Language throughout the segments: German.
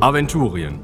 Aventurien.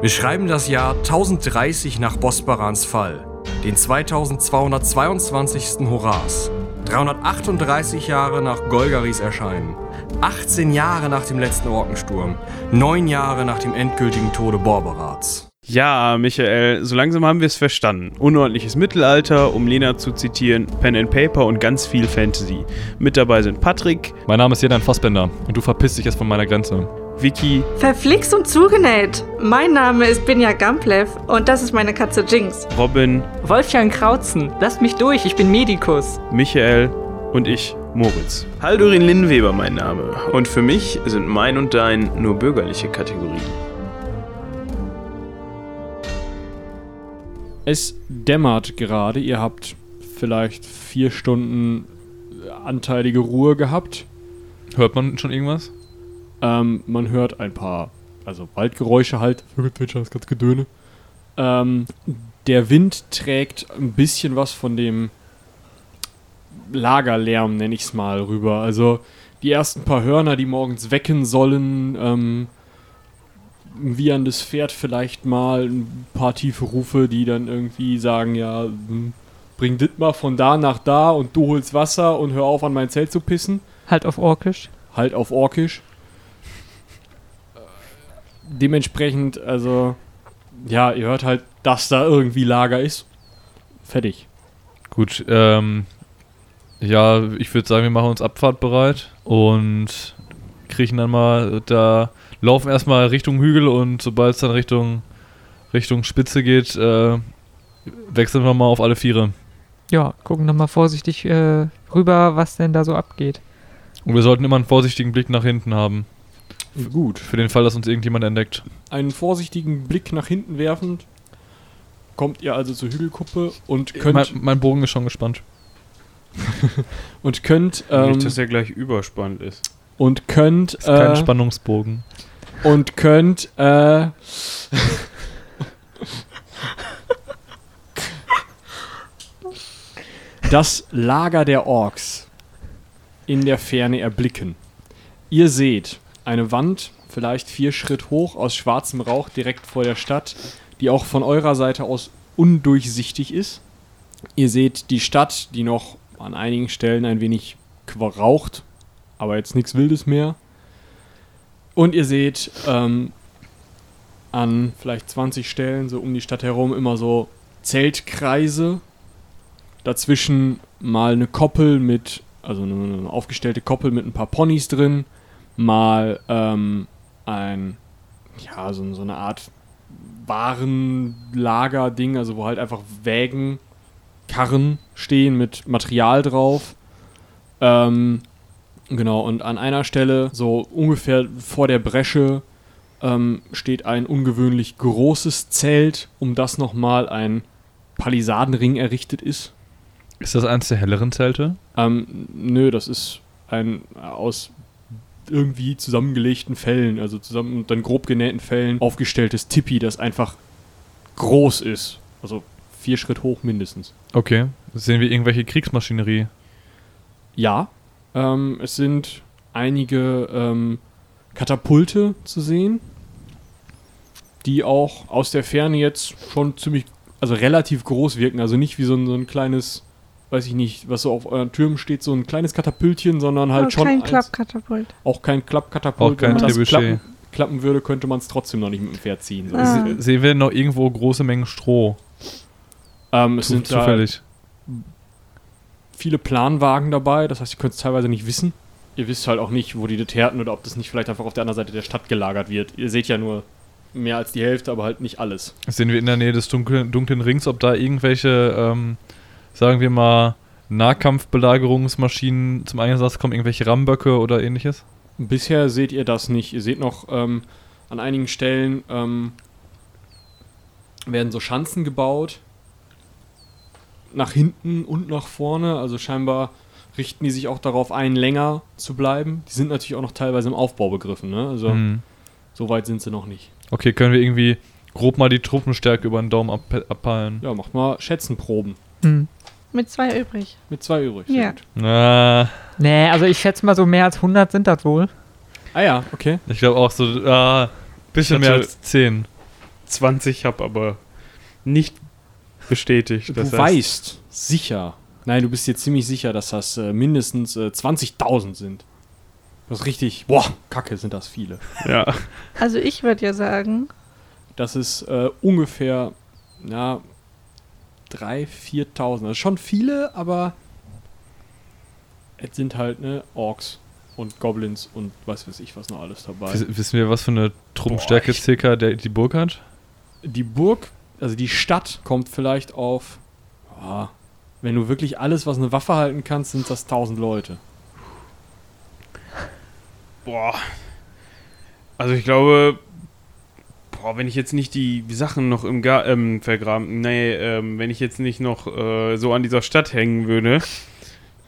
Wir schreiben das Jahr 1030 nach Bosbarans Fall, den 2222. Horas, 338 Jahre nach Golgaris Erscheinen, 18 Jahre nach dem letzten Orkensturm, 9 Jahre nach dem endgültigen Tode Borberats. Ja, Michael, so langsam haben wir es verstanden. Unordentliches Mittelalter, um Lena zu zitieren, Pen and Paper und ganz viel Fantasy. Mit dabei sind Patrick, Mein Name ist Jedan Fassbender und du verpisst dich jetzt von meiner Grenze. Vicky, Verflixt und zugenäht. Mein Name ist Binja Gamplev und das ist meine Katze Jinx. Robin, Wolfgang Krautzen, lasst mich durch, ich bin Medikus. Michael und ich, Moritz. Haldurin Linnweber mein Name. Und für mich sind mein und dein nur bürgerliche Kategorien. Es dämmert gerade. Ihr habt vielleicht vier Stunden anteilige Ruhe gehabt. Hört man schon irgendwas? Ähm, man hört ein paar, also Waldgeräusche halt. Vögelzwitschern, das ganz Gedöne. Ähm, der Wind trägt ein bisschen was von dem Lagerlärm, nenne ich es mal, rüber. Also die ersten paar Hörner, die morgens wecken sollen, ähm, ein wieherndes Pferd vielleicht mal, ein paar tiefe Rufe, die dann irgendwie sagen, ja, hm, bring dit mal von da nach da und du holst Wasser und hör auf an mein Zelt zu pissen. Halt auf Orkisch. Halt auf Orkisch. Dementsprechend, also, ja, ihr hört halt, dass da irgendwie Lager ist. Fertig. Gut, ähm, ja, ich würde sagen, wir machen uns abfahrtbereit und kriechen dann mal da, laufen erstmal Richtung Hügel und sobald es dann Richtung, Richtung Spitze geht, äh, wechseln wir mal auf alle Viere. Ja, gucken nochmal vorsichtig äh, rüber, was denn da so abgeht. Und wir sollten immer einen vorsichtigen Blick nach hinten haben, Gut. für den Fall, dass uns irgendjemand entdeckt. Einen vorsichtigen Blick nach hinten werfend, kommt ihr also zur Hügelkuppe und könnt, Mein, mein Bogen ist schon gespannt. und könnt, ähm, Nicht, dass er gleich überspannt ist. und könnt, Ist kein äh, Spannungsbogen. und könnt, äh, das Lager der Orks in der Ferne erblicken. Ihr seht eine Wand, vielleicht vier Schritt hoch, aus schwarzem Rauch direkt vor der Stadt, die auch von eurer Seite aus undurchsichtig ist. Ihr seht die Stadt, die noch an einigen Stellen ein wenig raucht, aber jetzt nichts Wildes mehr. Und ihr seht ähm, an vielleicht 20 Stellen, so um die Stadt herum, immer so Zeltkreise. Dazwischen mal eine Koppel mit, also eine, eine aufgestellte Koppel mit ein paar Ponys drin. Mal ähm, ein, ja, so, so eine Art Warenlager-Ding, also wo halt einfach Wägen, Karren stehen mit Material drauf. Ähm, genau, und an einer Stelle, so ungefähr vor der Bresche, ähm, steht ein ungewöhnlich großes Zelt, um das nochmal ein Palisadenring errichtet ist. Ist das eins der helleren Zelte? Ähm, nö, das ist ein aus irgendwie zusammengelegten Fällen, also zusammen und dann grob genähten Fällen aufgestelltes Tipi, das einfach groß ist. Also vier Schritt hoch mindestens. Okay. Sehen wir irgendwelche Kriegsmaschinerie? Ja, ähm, es sind einige ähm, Katapulte zu sehen, die auch aus der Ferne jetzt schon ziemlich, also relativ groß wirken. Also nicht wie so ein, so ein kleines, weiß ich nicht, was so auf euren Türmen steht, so ein kleines Katapultchen, sondern halt Aber schon kein Klappkatapult. auch kein Klappkatapult. Auch kein Wenn man das Trebuchet. klappen, klappen würde, könnte man es trotzdem noch nicht mit dem Pferd ziehen. So. Ah. Se- Sehen wir noch irgendwo große Mengen Stroh? Ähm, es Zu- sind da zufällig. viele Planwagen dabei, das heißt, ihr könnt es teilweise nicht wissen. Ihr wisst halt auch nicht, wo die das härten oder ob das nicht vielleicht einfach auf der anderen Seite der Stadt gelagert wird. Ihr seht ja nur mehr als die Hälfte, aber halt nicht alles. Sehen wir in der Nähe des dunklen, dunklen Rings, ob da irgendwelche, ähm, sagen wir mal, Nahkampfbelagerungsmaschinen zum Einsatz kommen, irgendwelche Ramböcke oder ähnliches? Bisher seht ihr das nicht. Ihr seht noch ähm, an einigen Stellen ähm, werden so Schanzen gebaut. Nach hinten und nach vorne. Also scheinbar richten die sich auch darauf ein, länger zu bleiben. Die sind natürlich auch noch teilweise im Aufbau begriffen. Ne? Also Hm. so weit sind sie noch nicht. Okay, können wir irgendwie grob mal die Truppenstärke über den Daumen ab abpeilen? Ja, macht mal Schätzenproben. Hm. Mit zwei übrig. Mit zwei übrig. Sehr Ja. gut. Na, Nee, also ich schätze mal so mehr als 100 sind das wohl. Ah ja, okay. ich glaube auch so, ah, Bisschen mehr als 10. 20 habe aber nicht bestätigt. Du weißt sicher, nein, du bist dir ziemlich sicher, dass das äh, mindestens äh, 20.000 sind. Das ist richtig, boah, kacke sind das viele. Ja. Also ich würde ja sagen, Das ist äh, ungefähr, ja, 3.000, 4.000. Das ist schon viele, aber es sind halt, ne, Orks und Goblins und was weiß ich was noch alles dabei. Wiss- Wissen wir, was für eine Truppenstärke circa der, die Burg hat? Die Burg, also die Stadt, kommt vielleicht auf, ja, wenn du wirklich alles, was eine Waffe halten kannst, sind das 1000 Leute. Boah. Also ich glaube, boah, wenn ich jetzt nicht die Sachen noch im Gar ähm, vergraben, nee, ähm, wenn ich jetzt nicht noch äh, so an dieser Stadt hängen würde,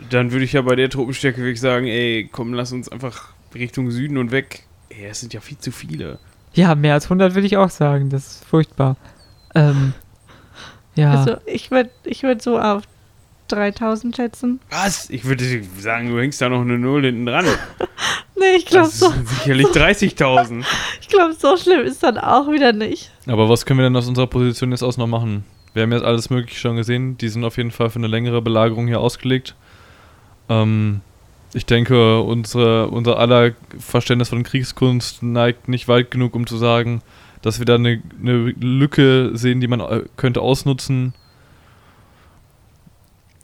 dann würde ich ja bei der Truppenstärke wirklich sagen, ey, komm, lass uns einfach Richtung Süden und weg. Ey, es sind ja viel zu viele. Ja, mehr als 100 würde ich auch sagen. Das ist furchtbar. Ähm, ja. also ich würde ich würd so auf 3000 schätzen. Was? Ich würde sagen, du hängst da noch eine Null hinten dran. Nee, ich glaube Das so, sind sicherlich 30.000. ich glaub, so schlimm ist dann auch wieder nicht. Aber was können wir denn aus unserer Position jetzt aus noch machen? Wir haben jetzt alles Mögliche schon gesehen. Die sind auf jeden Fall für eine längere Belagerung hier ausgelegt. Ähm, ich denke, unsere, unser aller Verständnis von Kriegskunst neigt nicht weit genug, um zu sagen, dass wir da eine, eine Lücke sehen, die man äh, könnte ausnutzen.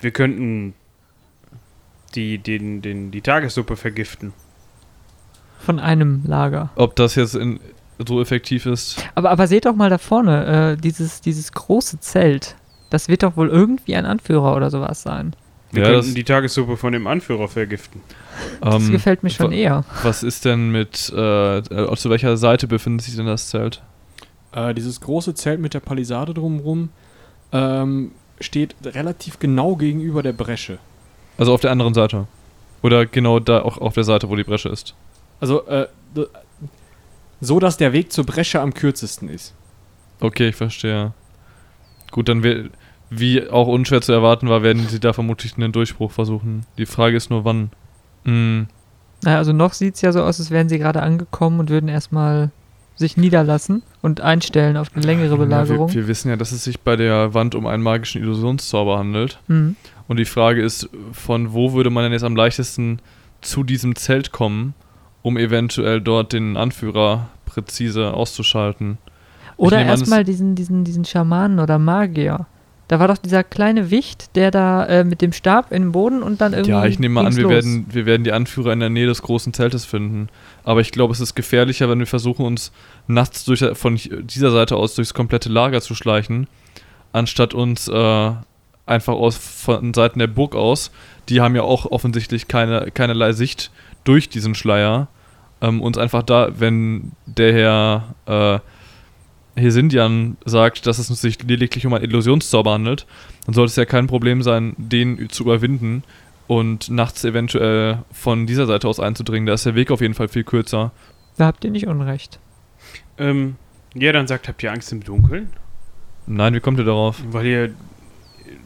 Wir könnten die, den, den, die Tagessuppe vergiften. Von einem Lager. Ob das jetzt in, so effektiv ist. Aber, aber seht doch mal da vorne, äh, dieses, dieses große Zelt. Das wird doch wohl irgendwie ein Anführer oder sowas sein. Wir Ja, könnten die Tagessuppe von dem Anführer vergiften. Das Ähm, gefällt mir schon eher. Was ist denn mit, äh, äh, zu welcher Seite befindet sich denn das Zelt? Äh, dieses große Zelt mit der Palisade drumherum ähm, steht relativ genau gegenüber der Bresche. Also auf der anderen Seite. Oder genau da auch auf der Seite, wo die Bresche ist. Also, äh, so dass der Weg zur Bresche am kürzesten ist. Okay, ich verstehe. Gut, dann wir, wie auch unschwer zu erwarten war, werden sie da vermutlich einen Durchbruch versuchen. Die Frage ist nur, wann. Hm, Naja, also noch sieht es ja so aus, als wären sie gerade angekommen und würden erstmal sich niederlassen und einstellen auf eine längere ja, Belagerung. wir, wir wissen ja, dass es sich bei der Wand um einen magischen Illusionszauber handelt. Mhm. Und die Frage ist, von wo würde man denn jetzt am leichtesten zu diesem Zelt kommen, um eventuell dort den Anführer präzise auszuschalten? Oder erstmal diesen, diesen, diesen Schamanen oder Magier. Da war doch dieser kleine Wicht, der da äh, mit dem Stab in den Boden und dann irgendwie. Ja, ich nehme mal an, wir los. werden, wir werden die Anführer in der Nähe des großen Zeltes finden. Aber ich glaube, es ist gefährlicher, wenn wir versuchen, uns nachts durch, von dieser Seite aus durchs komplette Lager zu schleichen, anstatt uns äh, einfach aus, von Seiten der Burg aus, die haben ja auch offensichtlich keine, keinerlei Sicht durch diesen Schleier, ähm, uns einfach da, wenn der Herr äh, Hesindian sagt, dass es sich lediglich um einen Illusionszauber handelt, dann sollte es ja kein Problem sein, den zu überwinden und nachts eventuell von dieser Seite aus einzudringen. Da ist der Weg auf jeden Fall viel kürzer. Da habt ihr nicht Unrecht. Ähm, ja, dann sagt, habt ihr Angst im Dunkeln? Nein, wie kommt ihr darauf? Weil ihr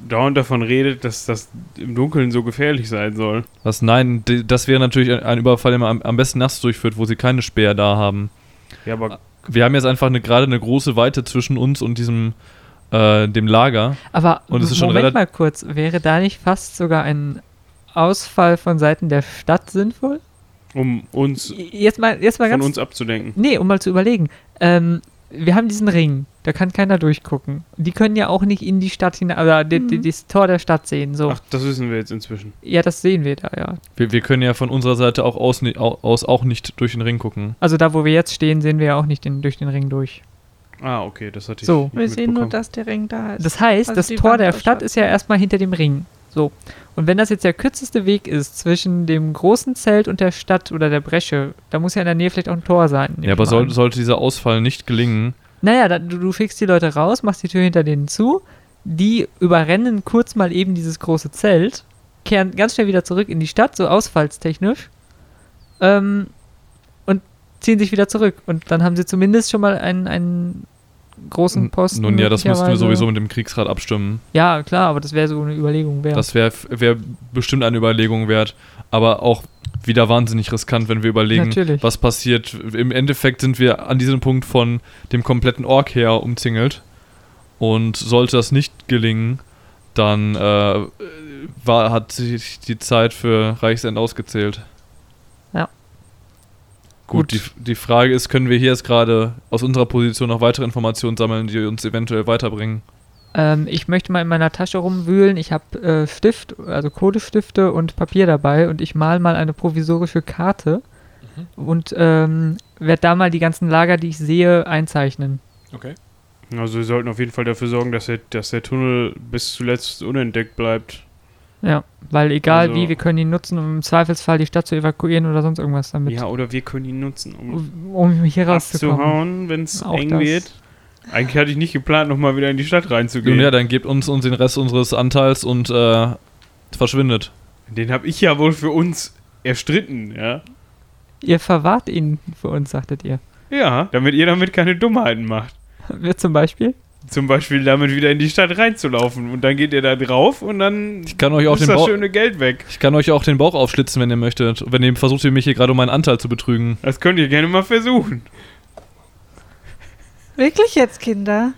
dauernd davon redet, dass das im Dunkeln so gefährlich sein soll. Was? Nein, das wäre natürlich ein- Überfall, den man am, am besten nachts durchführt, wo sie keine Speer da haben. Ja, aber Wir haben jetzt einfach eine, gerade eine große Weite zwischen uns und diesem, äh, dem Lager. Aber Und es ist schon Moment mal kurz, wäre da nicht fast sogar ein Ausfall von Seiten der Stadt sinnvoll? um uns Jetzt mal, jetzt mal von ganz. uns abzudenken. Nee, um mal zu überlegen. Ähm, wir haben diesen Ring, da kann keiner durchgucken. Die können ja auch nicht in die Stadt hinein, oder die, die, das Tor der Stadt sehen. So. Ach, das wissen wir jetzt inzwischen. Ja, das sehen wir da, ja. Wir, wir können ja von unserer Seite auch aus, aus auch nicht durch den Ring gucken. Also da, wo wir jetzt stehen, sehen wir ja auch nicht den, durch den Ring durch. Ah, okay, das hatte ich So. Wir sehen nur, dass der Ring da ist. Das heißt, Also das Tor Wand der Stadt. ist ja erstmal hinter dem Ring. So. Und wenn das jetzt der kürzeste Weg ist zwischen dem großen Zelt und der Stadt oder der Bresche, da muss ja in der Nähe vielleicht auch ein Tor sein. Ja, aber soll, sollte dieser Ausfall nicht gelingen, Naja, da, du, du schickst die Leute raus, machst die Tür hinter denen zu, die überrennen kurz mal eben dieses große Zelt, kehren ganz schnell wieder zurück in die Stadt, so ausfallstechnisch, ähm, und ziehen sich wieder zurück. Und dann haben sie zumindest schon mal einen, einen großen Posten. Nun ja, das müssten wir sowieso mit dem Kriegsrat abstimmen. Ja, klar, aber das wäre so eine Überlegung wert. Das wäre wär bestimmt eine Überlegung wert. Aber auch wieder wahnsinnig riskant, wenn wir überlegen, Natürlich. was passiert. Im Endeffekt sind wir an diesem Punkt von dem kompletten Ork her umzingelt. Und sollte das nicht gelingen, dann äh, war, hat sich die Zeit für Reichsend ausgezählt. Gut, Gut. Die, die Frage ist, können wir hier jetzt gerade aus unserer Position noch weitere Informationen sammeln, die uns eventuell weiterbringen? Ähm, ich möchte mal in meiner Tasche rumwühlen. Ich habe äh, Stift, also Kodestifte und Papier dabei und ich mal mal eine provisorische Karte und ähm, werde da mal die ganzen Lager, die ich sehe, einzeichnen. Okay. Also wir sollten auf jeden Fall dafür sorgen, dass der, dass der Tunnel bis zuletzt unentdeckt bleibt. Ja, weil egal Also- wie, wir können ihn nutzen, um im Zweifelsfall die Stadt zu evakuieren oder sonst irgendwas damit. Ja, oder wir können ihn nutzen, um Um, hier rauszukommen. abzuhauen, wenn es eng das. wird. Eigentlich hatte ich nicht geplant, nochmal wieder in die Stadt reinzugehen. Nun ja, dann gebt uns, uns den Rest unseres Anteils und äh, verschwindet. Den habe ich ja wohl für uns erstritten, ja. Ihr verwahrt ihn für uns, sagtet ihr. Ja, damit ihr damit keine Dummheiten macht. Wir zum Beispiel? Zum Beispiel damit wieder in die Stadt reinzulaufen. Und dann geht ihr da drauf und dann Ich kann euch auch ist den das Bauch, schöne Geld weg. ich kann euch auch den Bauch aufschlitzen, wenn ihr möchtet. Wenn ihr versucht, ihr mich hier gerade um meinen Anteil zu betrügen. Das könnt ihr gerne mal versuchen. Wirklich jetzt, Kinder?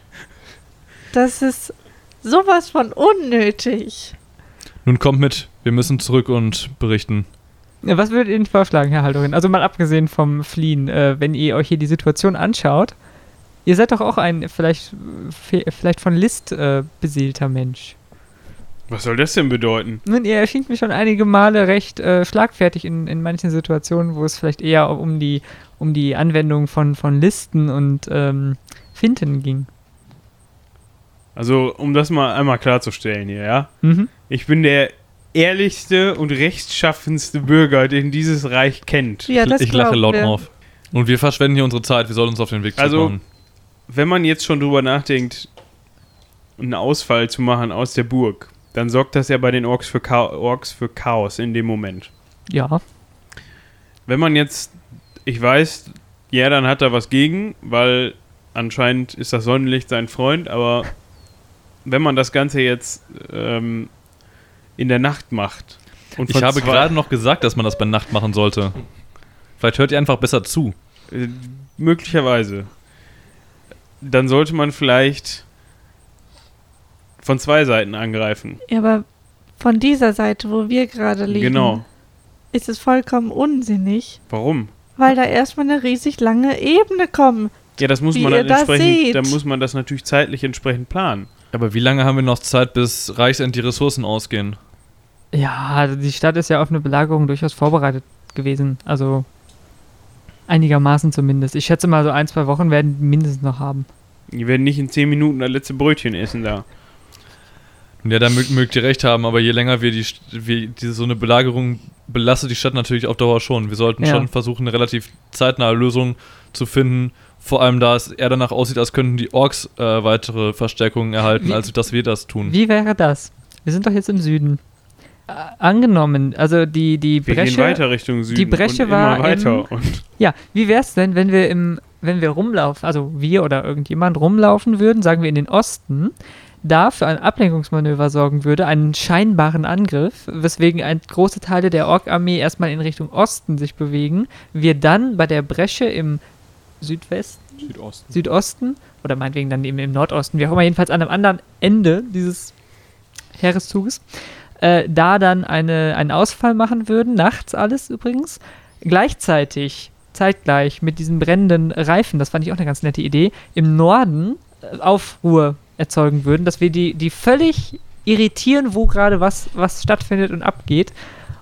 Das ist sowas von unnötig. Nun kommt mit, wir müssen zurück und berichten. Ja, was würdet ihr denn vorschlagen, Herr Haldorin? Also mal abgesehen vom Fliehen, äh, wenn ihr euch hier die Situation anschaut, ihr seid doch auch ein vielleicht, fe- vielleicht von List äh, beseelter Mensch. Was soll das denn bedeuten? Nun, ihr erschien mir schon einige Male recht äh, schlagfertig in, in manchen Situationen, wo es vielleicht eher um die, um die Anwendung von, von Listen und ähm, Finten ging. Also, um das mal einmal klarzustellen hier, ja. Mhm. Ich bin der ehrlichste und rechtschaffenste Bürger, den dieses Reich kennt. Ja, das ich lache laut wir. auf. Und wir verschwenden hier unsere Zeit, wir sollen uns auf den Weg Also- machen. Wenn man jetzt schon drüber nachdenkt, einen Ausfall zu machen aus der Burg, dann sorgt das ja bei den Orks für, Cha Orks für Chaos in dem Moment. Ja. Wenn man jetzt, ich weiß, ja, dann hat er was gegen, weil anscheinend ist das Sonnenlicht sein Freund, aber wenn man das Ganze jetzt ähm, in der Nacht macht. Und Ich habe gerade noch gesagt, dass man das bei Nacht machen sollte. Vielleicht hört ihr einfach besser zu. Äh, möglicherweise. Dann sollte man vielleicht von zwei Seiten angreifen. Ja, aber von dieser Seite, wo wir gerade liegen, Genau. ist es vollkommen unsinnig, Warum? weil da erstmal eine riesig lange Ebene kommt. Ja, das muss Wie man dann entsprechend, dann muss man das natürlich zeitlich entsprechend planen. Aber wie lange haben wir noch Zeit, bis Reichsend die Ressourcen ausgehen? Ja, die Stadt ist ja auf eine Belagerung durchaus vorbereitet gewesen. Also einigermaßen zumindest. Ich schätze mal, so ein, zwei Wochen werden die mindestens noch haben. Die werden nicht in zehn Minuten das letzte Brötchen essen da. Ja, da mögt, mögt ihr recht haben, aber je länger wir die, St- wir diese, so eine Belagerung belastet die Stadt natürlich auf Dauer schon. Wir sollten Ja. schon versuchen, eine relativ zeitnahe Lösung zu finden. Vor allem, da es eher danach aussieht, als könnten die Orks äh, weitere Verstärkungen erhalten, Wie- als dass wir das tun. Wie wäre das? Wir sind doch jetzt im Süden. Angenommen, also die, die Wir Bresche. gehen weiter Richtung Süden. Bresche und war im- Und Ja, wie wäre es denn, wenn wir im, wenn wir rumlaufen, also wir oder irgendjemand rumlaufen würden, sagen wir in den Osten, da für ein Ablenkungsmanöver sorgen würde, einen scheinbaren Angriff, weswegen ein große Teile der Ork-Armee erstmal in Richtung Osten sich bewegen, wir dann bei der Bresche im Südwesten, Südosten. Südosten oder meinetwegen dann eben im Nordosten, wie auch immer, jedenfalls an einem anderen Ende dieses Heereszuges, äh, da dann eine, einen Ausfall machen würden, nachts alles übrigens, gleichzeitig, zeitgleich mit diesen brennenden Reifen, das fand ich auch eine ganz nette Idee, im Norden äh, Aufruhr erzeugen würden, dass wir die, die völlig irritieren, wo gerade was, was stattfindet und abgeht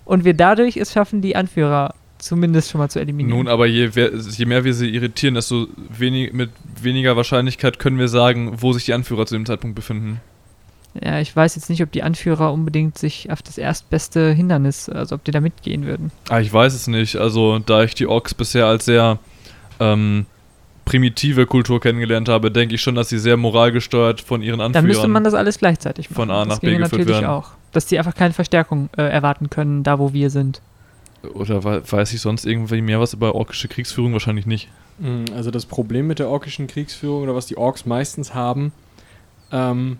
und wir dadurch es schaffen, die Anführer zumindest schon mal zu eliminieren. Nun, aber je, je mehr wir sie irritieren, desto wenig, mit weniger Wahrscheinlichkeit können wir sagen, wo sich die Anführer zu dem Zeitpunkt befinden. Ja, ich weiß jetzt nicht, ob die Anführer unbedingt sich auf das erstbeste Hindernis, also ob die da mitgehen würden. Ah, ich weiß es nicht. Also, da ich die Orks bisher als sehr ähm, primitive Kultur kennengelernt habe, denke ich schon, dass sie sehr moralgesteuert von ihren Anführern. Dann müsste man das alles gleichzeitig machen. von A nach das B geführt natürlich werden. auch. Dass die einfach keine Verstärkung äh, erwarten können, da wo wir sind. Oder wei- weiß ich sonst irgendwie mehr was über orkische Kriegsführung? Wahrscheinlich nicht. Mm, Also das Problem mit der orkischen Kriegsführung oder was die Orks meistens haben, ähm,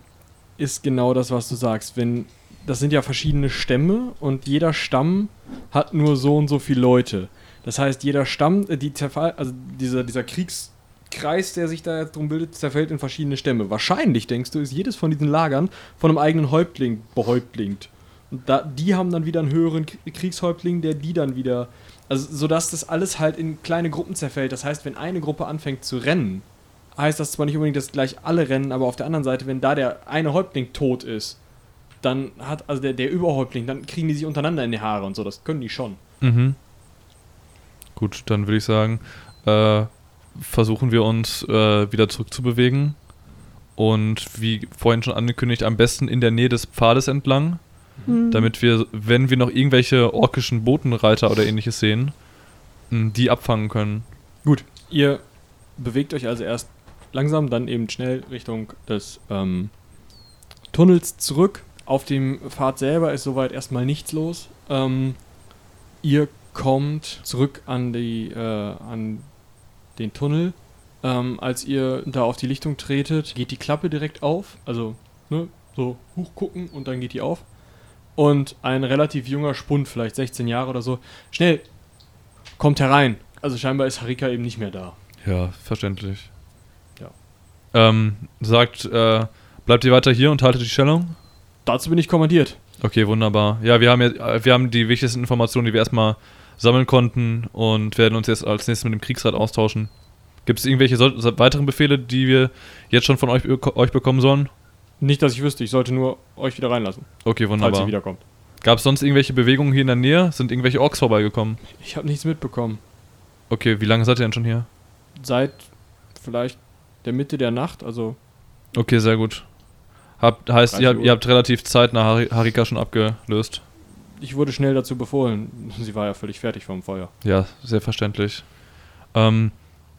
ist genau das, was du sagst. Wenn das sind ja verschiedene Stämme und jeder Stamm hat nur so und so viele Leute. Das heißt, jeder Stamm, äh, die zerfall, also dieser, dieser Kriegskreis, der sich da jetzt drum bildet, zerfällt in verschiedene Stämme. Wahrscheinlich, denkst du, ist jedes von diesen Lagern von einem eigenen Häuptling behäuptlingt. Und da, die haben dann wieder einen höheren Kriegshäuptling, der die dann wieder. Also, sodass das alles halt in kleine Gruppen zerfällt. Das heißt, wenn eine Gruppe anfängt zu rennen, heißt das zwar nicht unbedingt, dass gleich alle rennen, aber auf der anderen Seite, wenn da der eine Häuptling tot ist, dann hat, also der, der Überhäuptling, dann kriegen die sich untereinander in die Haare und so. Das können die schon. Mhm. Gut, dann würde ich sagen, äh, versuchen wir uns äh, wieder zurückzubewegen. Und wie vorhin schon angekündigt, am besten in der Nähe des Pfades entlang, Hm. damit wir, wenn wir noch irgendwelche orkischen Botenreiter oder ähnliches sehen, die abfangen können. Gut, ihr bewegt euch also erst langsam, dann eben schnell Richtung des ähm, Tunnels zurück. Auf dem Pfad selber ist soweit erstmal nichts los. Ähm, ihr kommt zurück an, die, äh, an den Tunnel. Ähm, als ihr da auf die Lichtung tretet, geht die Klappe direkt auf. Also, ne, so hochgucken und dann geht die auf. Und ein relativ junger Spund, vielleicht 16 Jahre oder so, schnell, kommt herein. Also scheinbar ist Harika eben nicht mehr da. Ja, verständlich. Ja. Ähm, sagt, äh, bleibt ihr weiter hier und haltet die Stellung? Dazu bin ich kommandiert. Okay, wunderbar. Ja, wir haben äh, wir haben die wichtigsten Informationen, die wir erstmal sammeln konnten und werden uns jetzt als nächstes mit dem Kriegsrat austauschen. Gibt es irgendwelche weiteren Befehle, die wir jetzt schon von euch, euch bekommen sollen? Nicht, dass ich wüsste, ich sollte nur euch wieder reinlassen, Okay, falls wunderbar. ihr wiederkommt. Gab es sonst irgendwelche Bewegungen hier in der Nähe? Sind irgendwelche Orks vorbeigekommen? Ich habe nichts mitbekommen. Okay, wie lange seid ihr denn schon hier? Seit vielleicht der Mitte der Nacht, also Okay, sehr gut. Habt, heißt, 30 ihr, habt- ihr habt relativ zeitnah Hari- Harika schon abgelöst. ich wurde schnell dazu befohlen. Sie war ja völlig fertig vom Feuer. Ja, sehr verständlich. Ähm,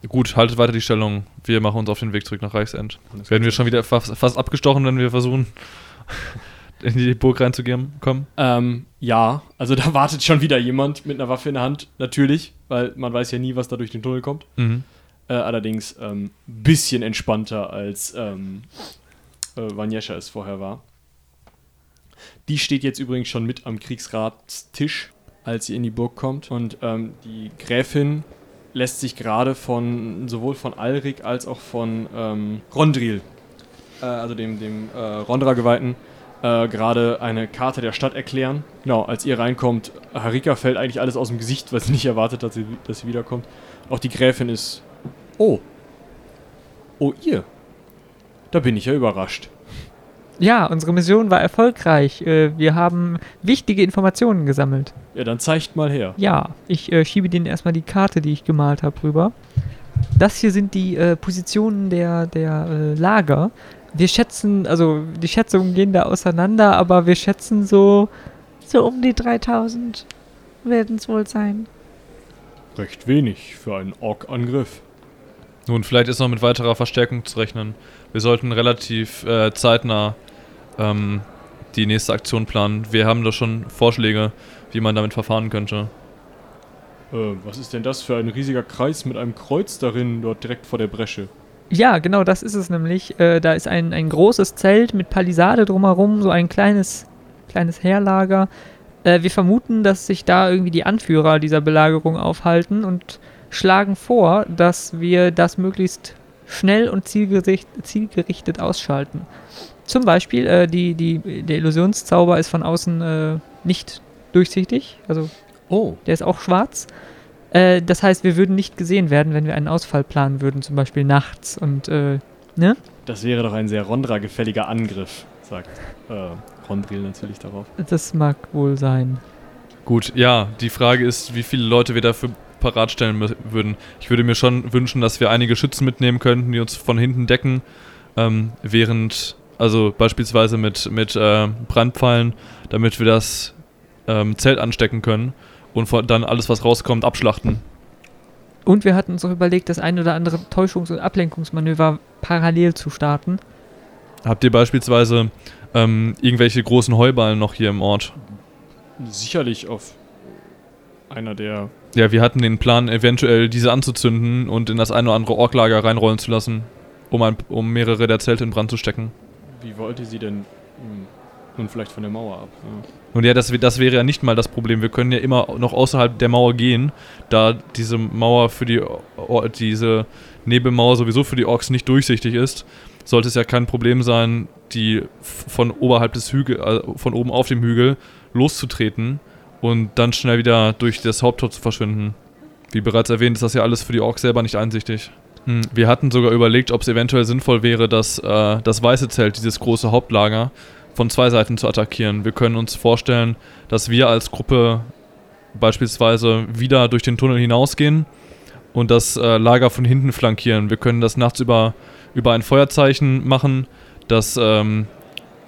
gut, haltet weiter die Stellung. Wir machen uns auf den Weg zurück nach Reichsend. Werden wir schon wieder fast, fast abgestochen, wenn wir versuchen, in die Burg reinzugehen? Kommen? Ähm, ja, also da wartet schon wieder jemand mit einer Waffe in der Hand, natürlich, weil man weiß ja nie, was da durch den Tunnel kommt. Mhm. Äh, allerdings ein ähm, bisschen entspannter als ähm, äh, Vanjescha es vorher war. Die steht jetzt übrigens schon mit am Kriegsratstisch, als sie in die Burg kommt. Und ähm, die Gräfin lässt sich gerade von sowohl von Alrik als auch von ähm, Rondril, äh, also dem, dem äh, Rondra-Geweihten, äh, gerade eine Karte der Stadt erklären. Genau, als ihr reinkommt, Harika fällt eigentlich alles aus dem Gesicht, weil sie nicht erwartet, dass sie, dass sie wiederkommt. Auch die Gräfin ist. Oh. Oh, ihr. Da bin ich ja überrascht. Ja, unsere Mission war erfolgreich. Äh, wir haben wichtige Informationen gesammelt. Ja, dann zeigt mal her. Ja, ich äh, schiebe denen erstmal die Karte, die ich gemalt habe, rüber. Das hier sind die äh, Positionen der, der äh, Lager. Wir schätzen, also die Schätzungen gehen da auseinander, aber wir schätzen so, So um die 3000 werden es wohl sein. Recht wenig für einen Ork-Angriff. Nun, vielleicht ist noch mit weiterer Verstärkung zu rechnen. Wir sollten relativ äh, zeitnah ähm, die nächste Aktion planen. Wir haben da schon Vorschläge, wie man damit verfahren könnte. Äh, was ist denn das für ein riesiger Kreis mit einem Kreuz darin, dort direkt vor der Bresche? Ja, genau, das ist es nämlich. Äh, da ist ein, ein großes Zelt mit Palisade drumherum, so ein kleines, kleines Heerlager. Äh, wir vermuten, dass sich da irgendwie die Anführer dieser Belagerung aufhalten und schlagen vor, dass wir das möglichst schnell und zielgericht, zielgerichtet ausschalten. Zum Beispiel, äh, die, die, der Illusionszauber ist von außen äh, nicht durchsichtig, also Oh. der ist auch schwarz. Äh, das heißt, wir würden nicht gesehen werden, wenn wir einen Ausfall planen würden, zum Beispiel nachts. Und äh, ne? Das wäre doch ein sehr Rondra-gefälliger Angriff, sagt äh, Rondril natürlich darauf. Das mag wohl sein. Gut, ja, die Frage ist, wie viele Leute wir dafür parat stellen würden. Ich würde mir schon wünschen, dass wir einige Schützen mitnehmen könnten, die uns von hinten decken, ähm, während, also beispielsweise mit, mit äh, Brandpfeilen, damit wir das ähm, Zelt anstecken können und von, dann alles, was rauskommt, abschlachten. Und wir hatten uns auch überlegt, das ein oder andere Täuschungs- und Ablenkungsmanöver parallel zu starten. Habt ihr beispielsweise ähm, irgendwelche großen Heuballen noch hier im Ort? Sicherlich auf einer der. Ja, wir hatten den Plan, eventuell diese anzuzünden und in das eine oder andere Orklager reinrollen zu lassen, um, ein, um mehrere der Zelte in Brand zu stecken. Wie wollt ihr sie denn. Hm, Und vielleicht von der Mauer ab. Ja. Und ja, das, das wäre ja nicht mal das Problem. Wir können ja immer noch außerhalb der Mauer gehen, da diese Mauer für die, O- diese Nebelmauer sowieso für die Orks nicht durchsichtig ist. Sollte es ja kein Problem sein, die von oberhalb des Hügel, äh, von oben auf dem Hügel loszutreten und dann schnell wieder durch das Haupttor zu verschwinden. Wie bereits erwähnt, ist das ja alles für die Orks selber nicht einsichtig. Hm, Wir hatten sogar überlegt, ob es eventuell sinnvoll wäre, das, äh, das weiße Zelt, dieses große Hauptlager, von zwei Seiten zu attackieren. Wir können uns vorstellen, dass wir als Gruppe beispielsweise wieder durch den Tunnel hinausgehen und das äh, Lager von hinten flankieren. Wir können das nachts über, über ein Feuerzeichen machen, dass ähm,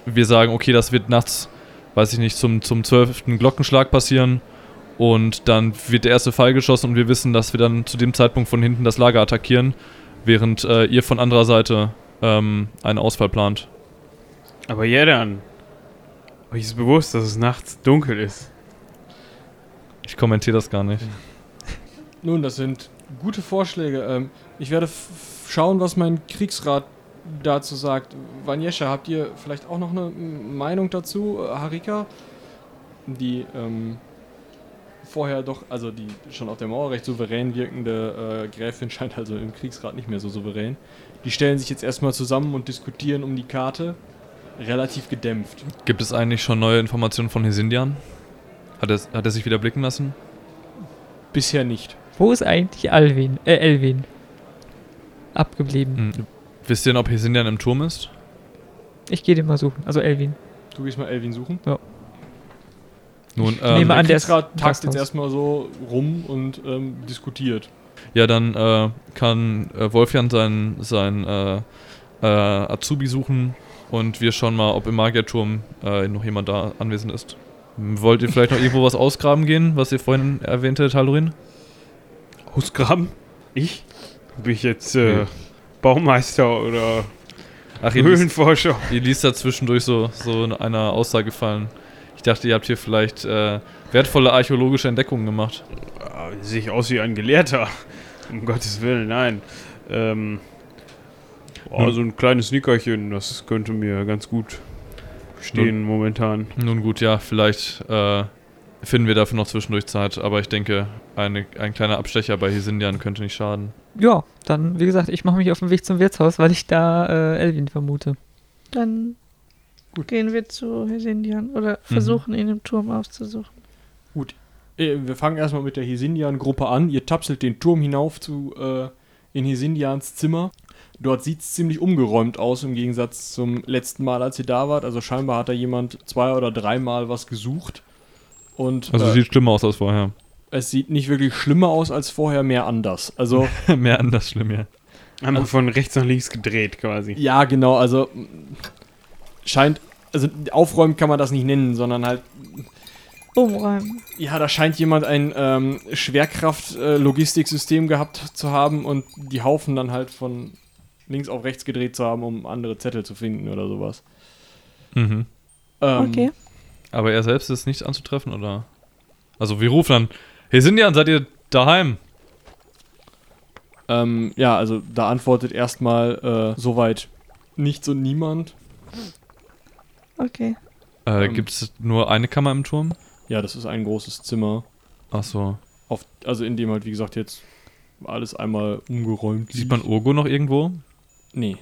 wir sagen, okay, das wird nachts, weiß ich nicht, zum, zum 12. Glockenschlag passieren und dann wird der erste Pfeil geschossen und wir wissen, dass wir dann zu dem Zeitpunkt von hinten das Lager attackieren, während äh, ihr von anderer Seite ähm, einen Ausfall plant. Aber ja dann. Euch ist bewusst, dass es nachts dunkel ist. Ich kommentiere das gar nicht. Nun, das sind gute Vorschläge. Ähm, ich werde schauen, was mein Kriegsrat dazu sagt. Vanjescha, habt ihr vielleicht auch noch eine Meinung dazu? Harika, die ähm, vorher doch, also die schon auf der Mauer recht souverän wirkende äh, Gräfin scheint also im Kriegsrat nicht mehr so souverän. Die stellen sich jetzt erstmal zusammen und diskutieren um die Karte. Relativ gedämpft. Gibt es eigentlich schon neue Informationen von Hesindian? Hat er, hat er sich wieder blicken lassen? Bisher nicht. Wo ist eigentlich Alvin? Äh, Elvin? Abgeblieben. Wisst ihr denn, ob Hesindian im Turm ist? Ich gehe den mal suchen. Also Elvin. Du gehst mal Elvin suchen. Nun, Ich ähm, nehme an, der ist im tagt jetzt erstmal so rum und ähm, diskutiert. ja, dann äh, kann äh, Wolfjan sein, sein äh, äh, Azubi suchen und wir schauen mal, ob im Magierturm äh, noch jemand da anwesend ist. Wollt ihr vielleicht noch irgendwo was ausgraben gehen, was ihr vorhin erwähnte, Talurin? Ausgraben? Ich? Bin ich jetzt äh, Nee. Baumeister oder Ach, ihr liest, Höhlenforscher? ihr liest da zwischendurch so, so in einer Aussage fallen. Ich dachte, ihr habt hier vielleicht äh, wertvolle archäologische Entdeckungen gemacht. Ah, Sehe ich aus wie ein Gelehrter. Um Gottes Willen, nein. Ähm, oh, Nun- so ein kleines Nickerchen, das könnte mir ganz gut stehen momentan. Nun gut, ja, vielleicht äh, finden wir dafür noch zwischendurch Zeit, aber ich denke, eine, ein kleiner Abstecher bei Hesindian könnte nicht schaden. Ja, dann, wie gesagt, ich mache mich auf den Weg zum Wirtshaus, weil ich da äh, Elvin vermute. Dann gehen wir zu Hesindian oder Mhm. versuchen ihn im Turm aufzusuchen. Äh, Wir fangen erstmal mit der Hesindian-Gruppe an. Ihr tapselt den Turm hinauf zu äh, in Hesindians Zimmer. Dort sieht es ziemlich umgeräumt aus im Gegensatz zum letzten Mal, als ihr da wart. Also scheinbar hat da jemand zwei oder dreimal was gesucht. Und Also äh, sieht schlimmer aus als vorher. es sieht nicht wirklich schlimmer aus als vorher, mehr anders. Also Mehr anders schlimm, ja. Einmal von rechts nach links gedreht quasi. ja, genau. Also mh, scheint, also aufräumen kann man das nicht nennen, sondern halt Umräumen. Ja, da scheint jemand ein ähm, Schwerkraft-Logistiksystem gehabt zu haben und die Haufen dann halt von links auf rechts gedreht zu haben, um andere Zettel zu finden oder sowas. Mhm. Ähm, Okay. Aber er selbst ist nicht anzutreffen, oder? Also wir rufen dann, Hesindian, seid ihr daheim? Ähm, ja, also da antwortet erstmal äh, soweit nichts und niemand. Okay. Äh, Ähm. Gibt es nur eine Kammer im Turm? Ja, das ist ein großes Zimmer, Ach so. auf, also in dem halt, wie gesagt, jetzt alles einmal umgeräumt Sieht man Urgo noch irgendwo? Nee,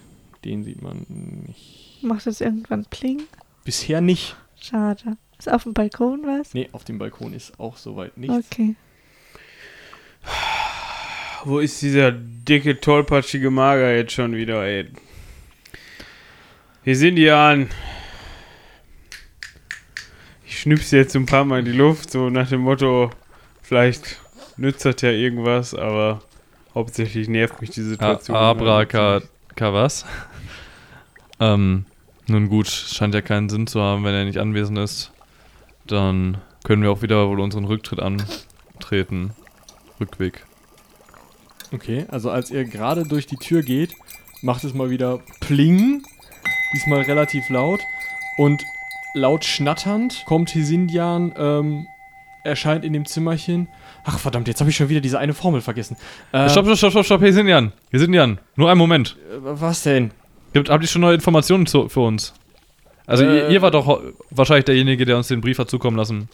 den sieht man nicht. Macht es irgendwann Pling? Bisher nicht. Schade. Ist auf dem Balkon was? Nee, auf dem Balkon ist auch soweit nichts. Okay. Wo ist dieser dicke, tollpatschige Mager jetzt schon wieder, ey? Hier sind die an. Ich schnipse jetzt ein paar Mal in die Luft, so nach dem Motto, vielleicht nützt das ja irgendwas, aber hauptsächlich nervt mich die Situation. Abraka, was? ähm, nun gut, scheint ja keinen Sinn zu haben, wenn er nicht anwesend ist. Dann können wir auch wieder wohl unseren Rücktritt antreten. Rückweg. Okay, also als ihr gerade durch die Tür geht, macht es mal wieder Pling. Diesmal relativ laut. Und laut schnatternd kommt Hesindian, ähm, erscheint in dem Zimmerchen. Ach verdammt, jetzt habe ich schon wieder diese eine Formel vergessen. Äh, Stopp, stopp, stopp, stopp, stopp, Hesindian. Hesindian, nur einen Moment. äh, Was denn? Gibt, habt ihr schon neue Informationen zu, für uns? Also ihr, Äh, ihr war doch ho- wahrscheinlich derjenige, der uns den Brief hat zukommen lassen.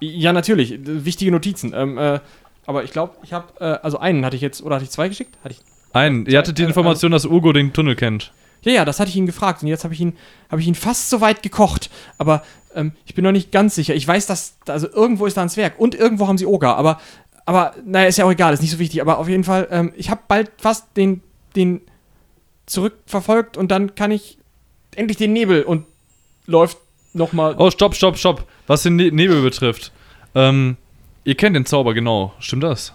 Ja, natürlich. äh, Wichtige Notizen. Ähm, äh, aber ich glaube, ich habe, äh, also einen hatte ich jetzt, oder hatte ich zwei geschickt? Hatte ich. Ein, ihr hattet die Information, dass Ugo den Tunnel kennt. Ja, ja, das hatte ich ihn gefragt und jetzt habe ich ihn, habe ich ihn fast so weit gekocht. Aber ähm, ich bin noch nicht ganz sicher. Ich weiß, dass, also irgendwo ist da ein Zwerg und irgendwo haben sie Oga. Aber, aber, naja, ist ja auch egal, ist nicht so wichtig. Aber auf jeden Fall, ähm, ich habe bald fast den, den zurückverfolgt und dann kann ich endlich den Nebel und läuft nochmal. Oh, stopp, stopp, stopp. Was den ne Nebel betrifft. Ähm, ihr kennt den Zauber genau. Stimmt das?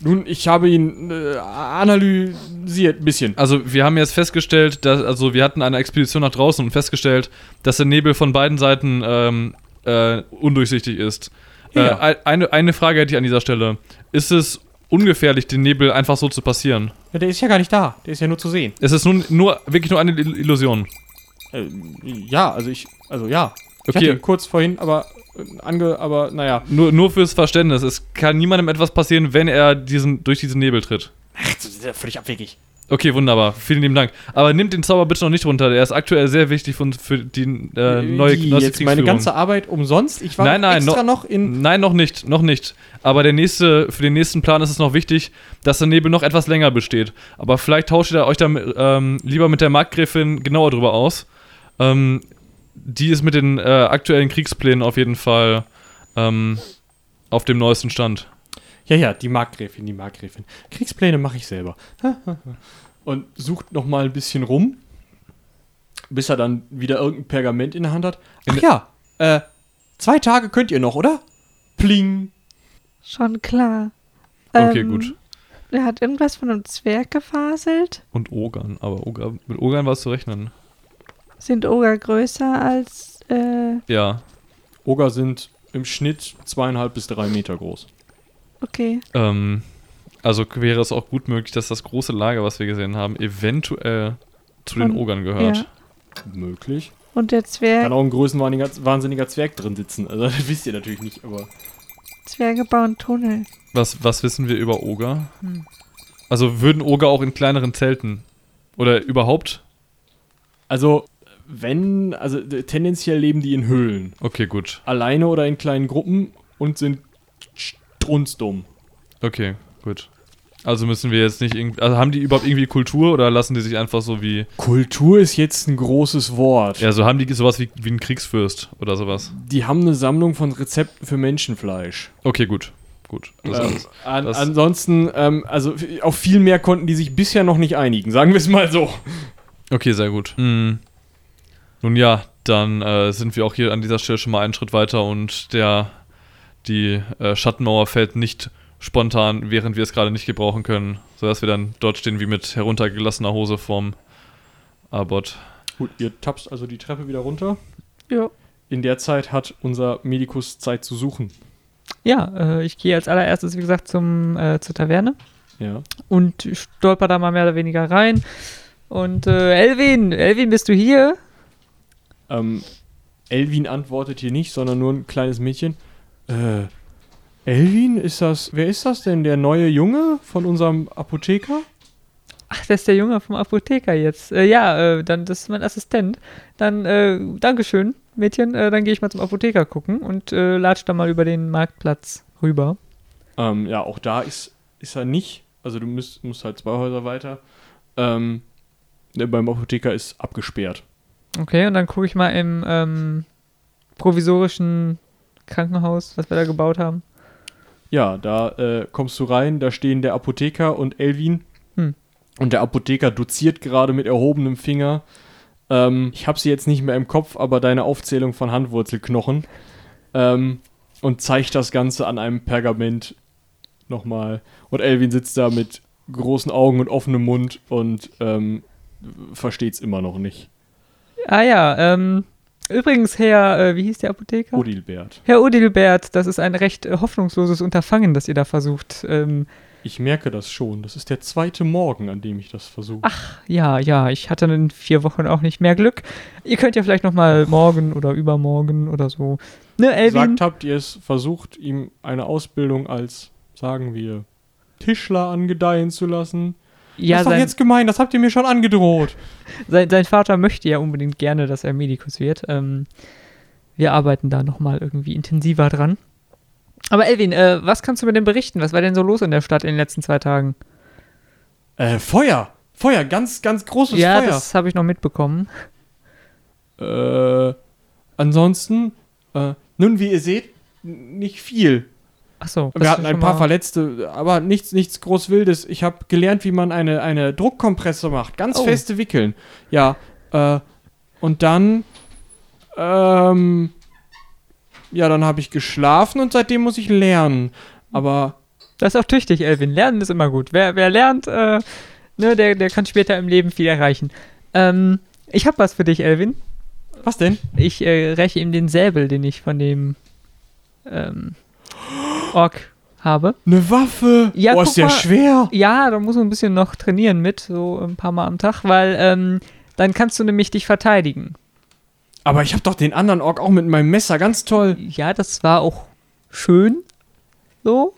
Nun, ich habe ihn äh, analysiert, ein bisschen. Also wir haben jetzt festgestellt, dass, also wir hatten eine Expedition nach draußen und festgestellt, dass der Nebel von beiden Seiten ähm, äh, undurchsichtig ist. Ja. Äh, ein- eine, eine Frage hätte ich an dieser Stelle. Ist es ungefährlich, den Nebel einfach so zu passieren? Ja, der ist ja gar nicht da. Der ist ja nur zu sehen. Es ist nun, nur, wirklich nur eine Il- Illusion. Äh, ja, also ich, also ja. Ich Okay. hatte ihn kurz vorhin, aber äh, ange, aber naja. Nur, nur fürs Verständnis. Es kann niemandem etwas passieren, wenn er diesen, durch diesen Nebel tritt. Ach, das ist ja völlig abwegig. Okay, wunderbar. Vielen lieben Dank. Aber nimmt den Zauber bitte noch nicht runter. Der ist aktuell sehr wichtig für, für die äh, neue Wie, neueste jetzt meine ganze Arbeit umsonst. Ich war Nein, nein, extra noch- noch in. Nein, noch nicht, noch nicht. Aber der nächste, für den nächsten Plan ist es noch wichtig, dass der Nebel noch etwas länger besteht. Aber vielleicht tauscht ihr euch dann ähm, lieber mit der Marktgräfin genauer drüber aus. Ähm, die ist mit den äh, aktuellen Kriegsplänen auf jeden Fall ähm, auf dem neuesten Stand. Ja, ja, die Markgräfin, die Markgräfin. Kriegspläne mache ich selber. Und sucht noch mal ein bisschen rum, bis er dann wieder irgendein Pergament in der Hand hat. Ach ja, äh, zwei Tage könnt ihr noch, oder? Pling. Schon klar. Okay, Ähm, gut. Er hat irgendwas von einem Zwerg gefaselt. Und Ogern, aber Oger, mit Ogern war es zu rechnen. Sind Oger größer als, äh, Ja. Oger sind im Schnitt zweieinhalb bis drei Meter groß. Okay. Ähm, also wäre es auch gut möglich, dass das große Lager, was wir gesehen haben, eventuell zu den Von- Ogern gehört. Ja. Möglich. Und der Zwerg, Kann auch ein größenwahnsinniger wahnsinniger Zwerg drin sitzen. Also das wisst ihr natürlich nicht, aber. Zwerge bauen Tunnel. Was, was wissen wir über Oger? Also würden Oger auch in kleineren Zelten? Oder überhaupt? Also, wenn, also tendenziell leben die in Höhlen. Okay, gut. Alleine oder in kleinen Gruppen und sind strunzdumm. Okay, gut. Also müssen wir jetzt nicht irgendwie. Also haben die überhaupt irgendwie Kultur oder lassen die sich einfach so wie. Kultur ist jetzt ein großes Wort. Ja, so haben die sowas wie, wie ein Kriegsfürst oder sowas. Die haben eine Sammlung von Rezepten für Menschenfleisch. Okay, gut. Gut. Das Ähm, alles. an, ansonsten, ähm, also auf viel mehr konnten die sich bisher noch nicht einigen, sagen wir es mal so. Okay, sehr gut. Hm. Nun ja, dann äh, sind wir auch hier an dieser Stelle schon mal einen Schritt weiter und der die äh, Schattenmauer fällt nicht spontan, während wir es gerade nicht gebrauchen können, sodass wir dann dort stehen wie mit heruntergelassener Hose vorm Abot. Gut, ihr tapst also die Treppe wieder runter. Jo. In der Zeit hat unser Medikus Zeit zu suchen. Ja, äh, ich gehe als allererstes, wie gesagt, zum, äh, zur Taverne Ja. und stolper da mal mehr oder weniger rein. Und äh, Elvin, Elvin, bist du hier? Ähm, Elvin antwortet hier nicht, sondern nur ein kleines Mädchen. Äh, Elvin, ist das, wer ist das denn? Der neue Junge von unserem Apotheker? Ach, das ist der Junge vom Apotheker jetzt. Äh, ja, äh, dann das ist mein Assistent. Dann, äh, Dankeschön, Mädchen. Äh, dann gehe ich mal zum Apotheker gucken und äh, latsch da mal über den Marktplatz rüber. Ähm, ja, auch da ist, ist er nicht. Also du musst, musst halt zwei Häuser weiter. Ähm, ne, beim Apotheker ist abgesperrt. Okay, und dann gucke ich mal im ähm, provisorischen Krankenhaus, was wir da gebaut haben. Ja, da äh, kommst du rein, da stehen der Apotheker und Elvin. Hm. Und der Apotheker doziert gerade mit erhobenem Finger. Ähm, ich habe sie jetzt nicht mehr im Kopf, aber deine Aufzählung von Handwurzelknochen. Ähm, und zeigt das Ganze an einem Pergament nochmal. Und Elvin sitzt da mit großen Augen und offenem Mund und ähm, versteht's immer noch nicht. Ah ja, ähm, übrigens, Herr, äh, wie hieß der Apotheker? Odilbert. Herr Odilbert, das ist ein recht äh, hoffnungsloses Unterfangen, das ihr da versucht. Ähm, Ich merke das schon. Das ist der zweite Morgen, an dem ich das versuche. ach, ja, ja, ich hatte in vier Wochen auch nicht mehr Glück. Ihr könnt ja vielleicht noch mal morgen oder übermorgen oder so. Ne, Elvin? Sagt, habt ihr es versucht, ihm eine Ausbildung als, sagen wir, Tischler angedeihen zu lassen? Ja, das ist doch sein, jetzt gemein, das habt ihr mir schon angedroht. sein, sein Vater möchte ja unbedingt gerne, dass er Medikus wird. Ähm, wir arbeiten da nochmal irgendwie intensiver dran. Aber Elvin, äh, was kannst du mir denn berichten? Was war denn so los in der Stadt in den letzten zwei Tagen? Äh, Feuer. Feuer, ganz, ganz großes ja, Feuer. das habe ich noch mitbekommen. Äh, ansonsten, äh, nun, wie ihr seht, nicht viel. Achso. Wir hatten ein paar Verletzte, aber nichts, nichts groß Wildes. Ich habe gelernt, wie man eine, eine Druckkompresse macht. Ganz Oh. feste Wickeln. Ja, äh, und dann, ähm, ja, dann habe ich geschlafen und seitdem muss ich lernen. Aber, Das ist auch tüchtig, Elvin. Lernen ist immer gut. Wer, wer lernt, äh, ne, der, der kann später im Leben viel erreichen. Ähm, ich habe was für dich, Elvin. was denn? Ich äh, räche ihm den Säbel, den ich von dem ähm, Ork habe. Eine Waffe. Ja, oh, ist ja mal. schwer. Ja, da muss man ein bisschen noch trainieren mit, so ein paar Mal am Tag, weil ähm, dann kannst du nämlich dich verteidigen. Aber ich habe doch den anderen Ork auch mit meinem Messer. Ganz toll. Ja, das war auch schön, so.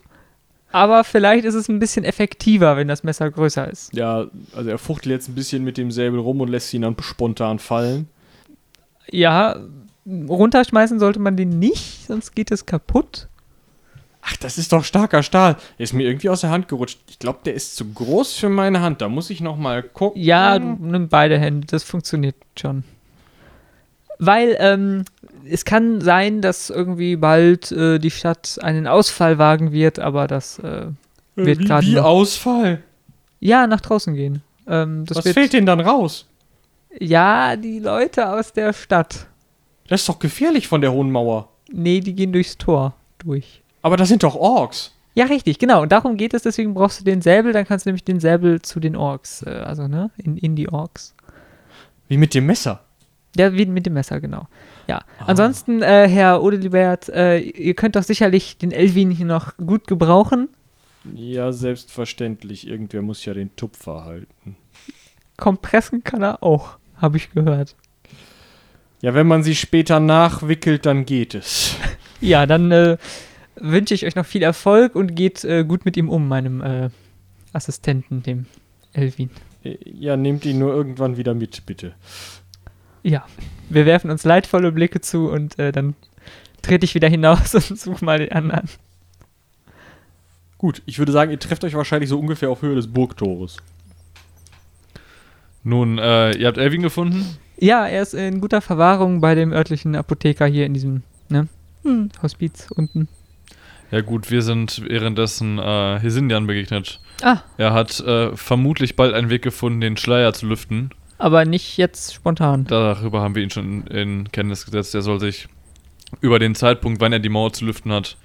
Aber vielleicht ist es ein bisschen effektiver, wenn das Messer größer ist. Ja, also er fuchtelt jetzt ein bisschen mit dem Säbel rum und lässt ihn dann spontan fallen. Ja, runterschmeißen sollte man den nicht, sonst geht es kaputt. Ach, das ist doch starker Stahl. Der ist mir irgendwie aus der Hand gerutscht. Ich glaube, der ist zu groß für meine Hand. Da muss ich noch mal gucken. Ja, du nimm beide Hände, das funktioniert schon. Weil ähm, es kann sein, dass irgendwie bald äh, die Stadt einen Ausfall wagen wird, aber das äh, wird wie, gerade wie Ausfall. ja nach draußen gehen. Ähm, das Was wird, fällt denn dann raus? Ja, die Leute aus der Stadt. Das ist doch gefährlich von der hohen Mauer. Nee, die gehen durchs Tor durch. Aber das sind doch Orks. Ja, richtig, genau. Und darum geht es, deswegen brauchst du den Säbel, dann kannst du nämlich den Säbel zu den Orks, äh, also ne, in, in die Orks. Wie mit dem Messer. Ja, wie mit dem Messer, genau. Ja. Ansonsten, äh, Herr Odelibert, äh, ihr könnt doch sicherlich den Elvin hier noch gut gebrauchen. Ja, selbstverständlich. Irgendwer muss ja den Tupfer halten. Kompressen kann er auch, habe ich gehört. Ja, wenn man sie später nachwickelt, dann geht es. Ja, dann äh, wünsche ich euch noch viel Erfolg und geht äh, gut mit ihm um, meinem äh, Assistenten, dem Elvin. Äh, Ja, nehmt ihn nur irgendwann wieder mit, bitte. Ja, wir werfen uns leidvolle Blicke zu und äh, dann trete ich wieder hinaus und suche mal den anderen. Gut, ich würde sagen, ihr trefft euch wahrscheinlich so ungefähr auf Höhe des Burgtores. Nun, äh, ihr habt Elvin gefunden? Ja, er ist in guter Verwahrung bei dem örtlichen Apotheker hier in diesem ne, Hm. Hospiz unten. Ja gut, wir sind währenddessen äh, Hesindian begegnet. Ah, Er hat äh, vermutlich bald einen Weg gefunden, den Schleier zu lüften. aber nicht jetzt spontan. Darüber haben wir ihn schon in Kenntnis gesetzt. Er soll sich über den Zeitpunkt, wann er die Mauer zu lüften hat,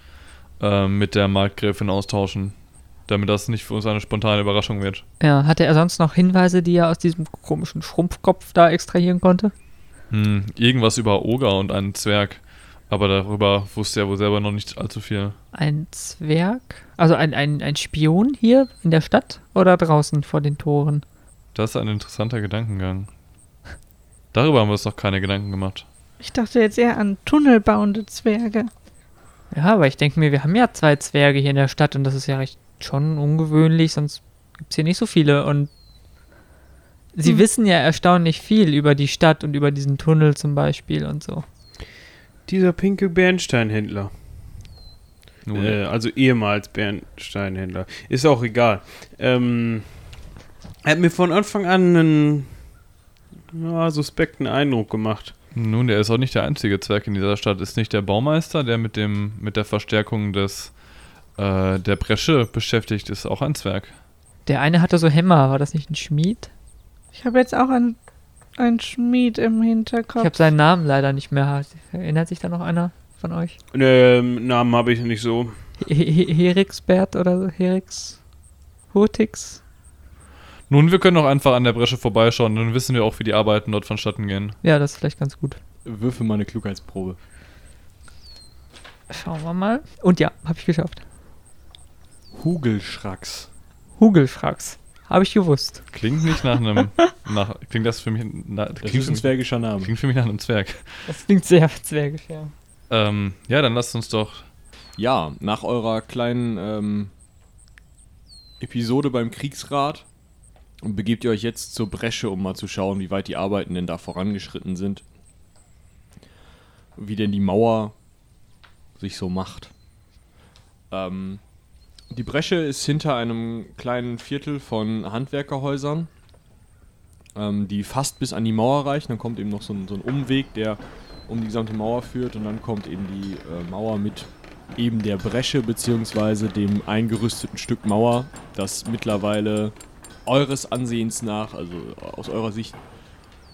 äh, mit der Markgräfin austauschen. Damit das nicht für uns eine spontane Überraschung wird. Ja, hatte er sonst noch Hinweise, die er aus diesem komischen Schrumpfkopf da extrahieren konnte? Hm, irgendwas über Oger und einen Zwerg. Aber darüber wusste er wohl selber noch nicht allzu viel. Ein Zwerg? Also ein, ein, ein Spion hier in der Stadt oder draußen vor den Toren? Das ist ein interessanter Gedankengang. Darüber haben wir uns noch keine Gedanken gemacht. Ich dachte jetzt eher an tunnelbauende Zwerge. Ja, aber ich denke mir, wir haben ja zwei Zwerge hier in der Stadt und das ist ja recht schon ungewöhnlich, sonst gibt es hier nicht so viele und sie Hm. wissen ja erstaunlich viel über die Stadt und über diesen Tunnel zum Beispiel und so. Dieser pinke Bernsteinhändler. Äh, also ehemals Bernsteinhändler. Ist auch egal. Ähm, er hat mir von Anfang an einen ja, suspekten Eindruck gemacht. nun, der ist auch nicht der einzige Zwerg in dieser Stadt. Ist nicht der Baumeister, der mit dem mit der Verstärkung des äh, der Bresche beschäftigt ist, auch ein Zwerg. Der eine hatte so Hämmer, war das nicht ein Schmied? Ich habe jetzt auch an einen Schmied im Ich Hinterkopf. habe seinen Namen leider nicht mehr. Erinnert sich da noch einer von euch? Ähm, Namen habe ich nicht so. He- He- Herixbert oder so? Herix? Hurtix? Nun, wir können auch einfach an der Bresche vorbeischauen, dann wissen wir auch, wie die Arbeiten dort vonstatten gehen. Ja, das ist vielleicht ganz gut. Würfel mal eine Klugheitsprobe. Schauen wir mal. Und ja, habe ich geschafft. Hugelschracks. Hugelfrax. Habe ich gewusst. Klingt nicht nach einem. nach, klingt das für mich. Na, Das klingt, ist für ein mich, zwergischer Name. klingt für mich nach einem Zwerg. Das klingt sehr zwergisch, ja. Ähm, ja, dann lasst uns doch. Ja, nach eurer kleinen ähm, Episode beim Kriegsrat Und begebt ihr euch jetzt zur Bresche, um mal zu schauen, wie weit die Arbeiten denn da vorangeschritten sind. Wie denn die Mauer sich so macht. Ähm, die Bresche ist hinter einem kleinen Viertel von Handwerkerhäusern, ähm, die fast bis an die Mauer reichen. Dann kommt eben noch so ein, so ein Umweg, der um die gesamte Mauer führt. Und dann kommt eben die äh, Mauer mit eben der Bresche beziehungsweise dem eingerüsteten Stück Mauer, das mittlerweile eures Ansehens nach, also aus eurer Sicht,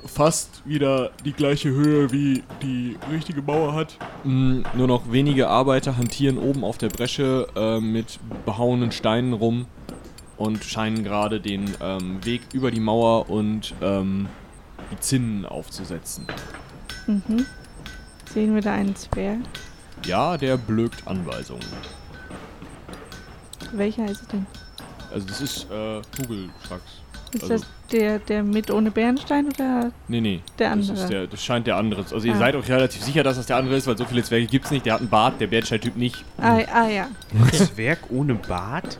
fast wieder die gleiche Höhe wie die richtige Mauer hat. Mm, nur noch wenige Arbeiter hantieren oben auf der Bresche äh, mit behauenen Steinen rum und scheinen gerade den ähm, Weg über die Mauer und ähm, die Zinnen aufzusetzen. Mhm. Sehen wir da einen Zwerg? Ja, der blökt Anweisungen. Welcher ist es denn? Also das ist äh, Kugelschracks. Ist Also- das der, der mit ohne Bernstein oder Nee, nee. der Das, andere? ist der, das scheint der andere. Also ihr Ah. seid euch relativ sicher, dass das der andere ist, weil so viele Zwerge gibt's nicht. Der hat einen Bart, der Bernstein-Typ nicht. ah, ah ja. Zwerg ohne Bart?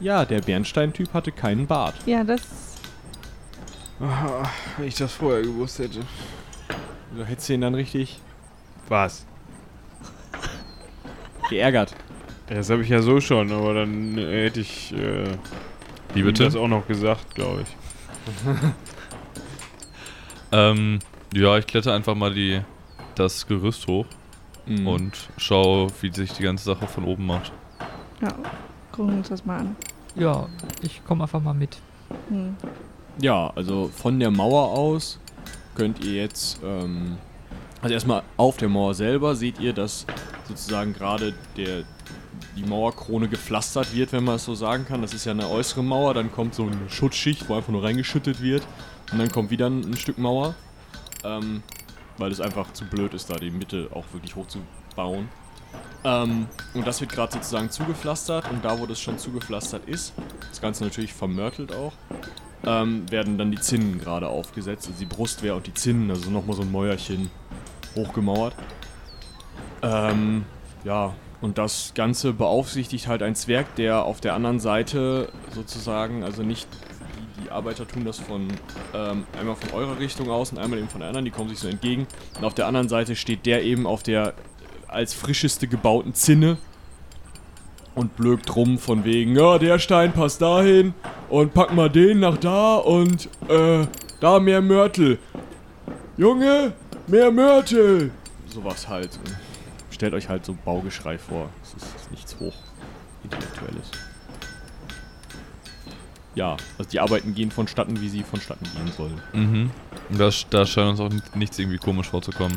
Ja, der Bernstein-Typ hatte keinen Bart. Ja, das. Ah, wenn ich das vorher gewusst hätte. Du hättest ihn dann richtig Was? geärgert. Das habe ich ja so schon, aber dann äh, hätte ich äh, Wie bitte? das auch noch gesagt, glaube ich. Ähm, ja, ich kletter einfach mal die, das Gerüst hoch Mhm. und schaue, wie sich die ganze Sache von oben macht. Ja, gucken wir uns das mal an. Ja, ich komme einfach mal mit. Hm. Ja, also von der Mauer aus könnt ihr jetzt, ähm, also erstmal auf der Mauer selber seht ihr, dass sozusagen gerade der die Mauerkrone gepflastert wird, wenn man es so sagen kann. Das ist ja eine äußere Mauer, dann kommt so eine Schutzschicht, wo einfach nur reingeschüttet wird und dann kommt wieder ein, ein Stück Mauer, ähm, weil es einfach zu blöd ist, da die Mitte auch wirklich hochzubauen. Ähm, und das wird gerade sozusagen zugepflastert und da, wo das schon zugepflastert ist, das Ganze natürlich vermörtelt auch, ähm, werden dann die Zinnen gerade aufgesetzt, also die Brustwehr und die Zinnen, also nochmal so ein Mäuerchen hochgemauert. Ähm, ja, und das Ganze beaufsichtigt halt ein Zwerg, der auf der anderen Seite sozusagen, also nicht die, die Arbeiter tun das von ähm, einmal von eurer Richtung aus und einmal eben von der anderen, die kommen sich so entgegen. Und auf der anderen Seite steht der eben auf der als frischeste gebauten Zinne und blökt rum von wegen, ja, der Stein passt dahin und pack mal den nach da und äh, da mehr Mörtel. Junge, mehr Mörtel! Sowas halt. Stellt euch halt so Baugeschrei vor. Es ist nichts hoch intellektuelles. Ja, also die Arbeiten gehen vonstatten, wie sie vonstatten gehen sollen. Mhm. Das, da scheint uns auch nichts irgendwie komisch vorzukommen.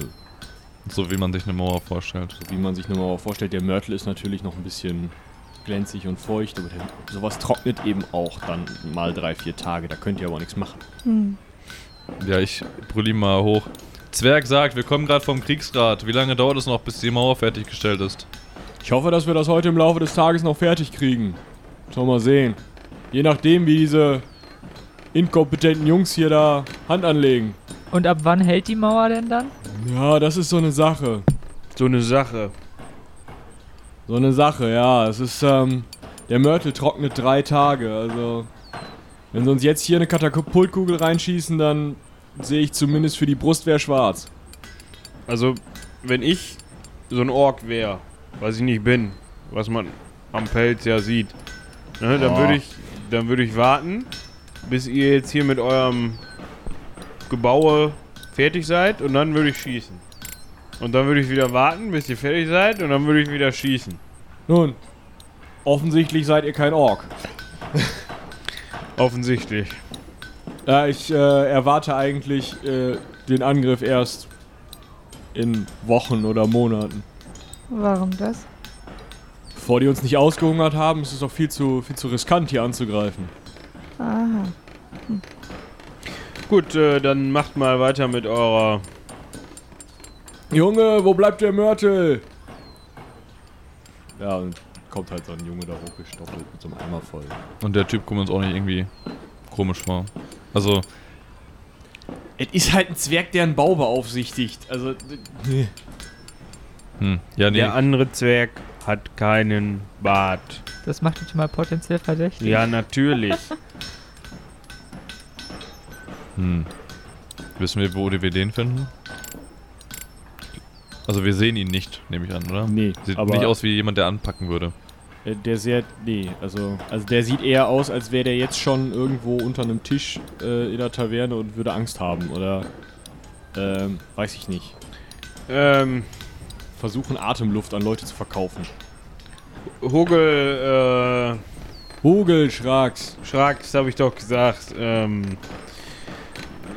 Nö. So wie man sich eine Mauer vorstellt. So wie man sich nur mal vorstellt, der Mörtel ist natürlich noch ein bisschen glänzig und feucht, aber der, sowas trocknet eben auch dann mal drei, vier Tage. Da könnt ihr aber auch nichts machen. Hm. Ja, ich brüll ihn mal hoch. Zwerg sagt, wir kommen gerade vom Kriegsrat. Wie lange dauert es noch, bis die Mauer fertiggestellt ist? Ich hoffe, dass wir das heute im Laufe des Tages noch fertig kriegen. Sollen wir mal sehen. Je nachdem, wie diese inkompetenten Jungs hier da Hand anlegen. Und ab wann hält die Mauer denn dann? Ja, das ist so eine Sache. So eine Sache. So eine Sache, ja. Es ist, ähm, der Mörtel trocknet drei Tage. Also, wenn sie uns jetzt hier eine Katapultkugel reinschießen, dann sehe ich zumindest für die Brustwehr schwarz. Also, wenn ich so ein Ork wäre, was ich nicht bin, was man am Pelz ja sieht, ne, dann würde ich, dann würde ich warten, bis ihr jetzt hier mit eurem Gebaue fertig seid und dann würde ich schießen. Und dann würde ich wieder warten, bis ihr fertig seid und dann würde ich wieder schießen. Nun, offensichtlich seid ihr kein Ork. Offensichtlich. Ja, ich äh, erwarte eigentlich äh, den Angriff erst in Wochen oder Monaten. Warum das? Bevor die uns nicht ausgehungert haben, ist es doch viel zu, viel zu riskant, hier anzugreifen. Aha. Gut, äh, dann macht mal weiter mit eurer. Junge, wo bleibt der Mörtel? Ja, und kommt halt so ein Junge da hochgestoppelt mit so einem Eimer voll. Und der Typ kommt uns auch nicht irgendwie komisch vor. Also, Es ist halt ein Zwerg, der einen Bau beaufsichtigt. Also, hm, ja, nee. Der andere Zwerg hat keinen Bart. Das macht ihn schon mal potenziell verdächtig. Ja, natürlich. Hm. Wissen wir, wo wir den finden? Also wir sehen ihn nicht, nehme ich an, oder? Nee, Sieht aber nicht aus wie jemand, der anpacken würde. Äh, der sehr, nee, also, also der sieht eher aus, als wäre der jetzt schon irgendwo unter einem Tisch äh, in der Taverne und würde Angst haben oder, ähm, weiß ich nicht. Ähm, Versuchen Atemluft an Leute zu verkaufen. Hogel, Hogel, Schrags. äh, Schrack, das habe ich doch gesagt. Ähm,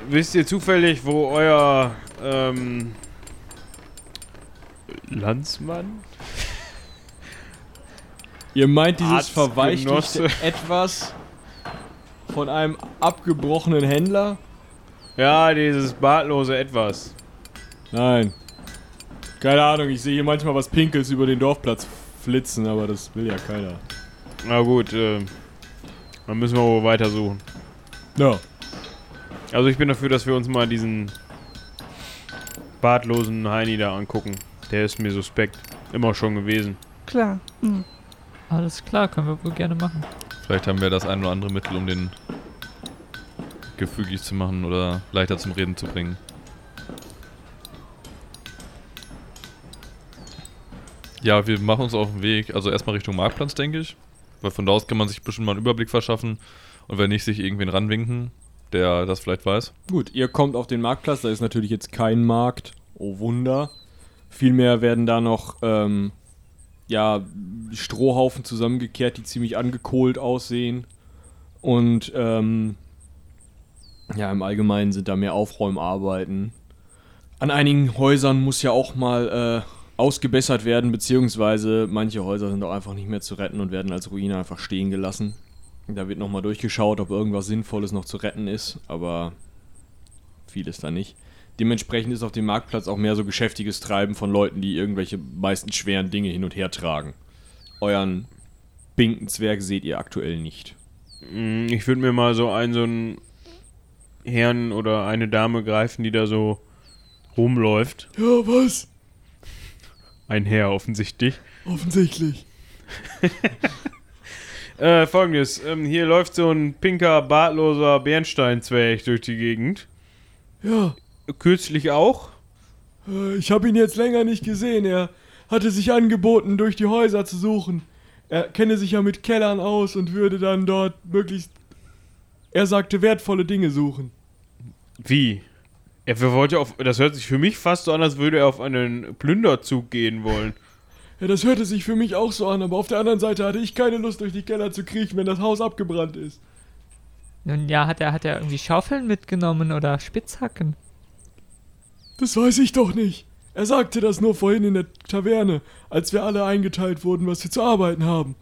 wisst ihr zufällig, wo euer, ähm, Landsmann? Ihr meint dieses verweichlichte Etwas von einem abgebrochenen Händler? Ja, dieses bartlose Etwas. Nein. Keine Ahnung, ich sehe hier manchmal was Pinkels über den Dorfplatz flitzen, aber das will ja keiner. Na gut, äh, dann müssen wir wohl weitersuchen. Ja. Also ich bin dafür, dass wir uns mal diesen bartlosen Heini da angucken. Der ist mir suspekt. Immer schon gewesen. Klar. Hm. Alles klar, können wir wohl gerne machen. Vielleicht haben wir das ein oder andere Mittel, um den gefügig zu machen oder leichter zum Reden zu bringen. Ja, wir machen uns auf den Weg. Also erstmal Richtung Marktplatz, denke ich. Weil von da aus kann man sich bestimmt mal einen Überblick verschaffen. Und wenn nicht, sich irgendwen ranwinken, der das vielleicht weiß. Gut, ihr kommt auf den Marktplatz, da ist natürlich jetzt kein Markt. Oh Wunder. Vielmehr werden da noch ähm, ja, Strohhaufen zusammengekehrt, die ziemlich angekohlt aussehen. Und ähm, ja, im Allgemeinen sind da mehr Aufräumarbeiten. An einigen Häusern muss ja auch mal äh, ausgebessert werden, beziehungsweise manche Häuser sind auch einfach nicht mehr zu retten und werden als Ruine einfach stehen gelassen. Da wird nochmal durchgeschaut, ob irgendwas Sinnvolles noch zu retten ist, aber vieles da nicht. Dementsprechend ist auf dem Marktplatz auch mehr so geschäftiges Treiben von Leuten, die irgendwelche meistens schweren Dinge hin und her tragen. Euren Binkenzwerg seht ihr aktuell nicht. Mm, Ich würde mir mal so einen, so einen Herrn oder eine Dame greifen, die da so rumläuft. Ja, was? Ein Herr offensichtlich. Offensichtlich. Äh, folgendes. Ähm, hier läuft so ein pinker, bartloser Bernsteinzwerg durch die Gegend. Ja, Kürzlich auch. ich habe ihn jetzt länger nicht gesehen. Er hatte sich angeboten, durch die Häuser zu suchen. Er kenne sich ja mit Kellern aus und würde dann dort möglichst, er sagte, wertvolle Dinge suchen. Wie? Er wollte auf. Das hört sich für mich fast so an, als würde er auf einen Plünderzug gehen wollen. Ja, das hörte sich für mich auch so an, aber auf der anderen Seite hatte ich keine Lust, durch die Keller zu kriechen, wenn das Haus abgebrannt ist. Nun ja, hat er, hat er irgendwie Schaufeln mitgenommen oder Spitzhacken? Das weiß ich doch nicht. Er sagte das nur vorhin in der Taverne, als wir alle eingeteilt wurden, was wir zu arbeiten haben.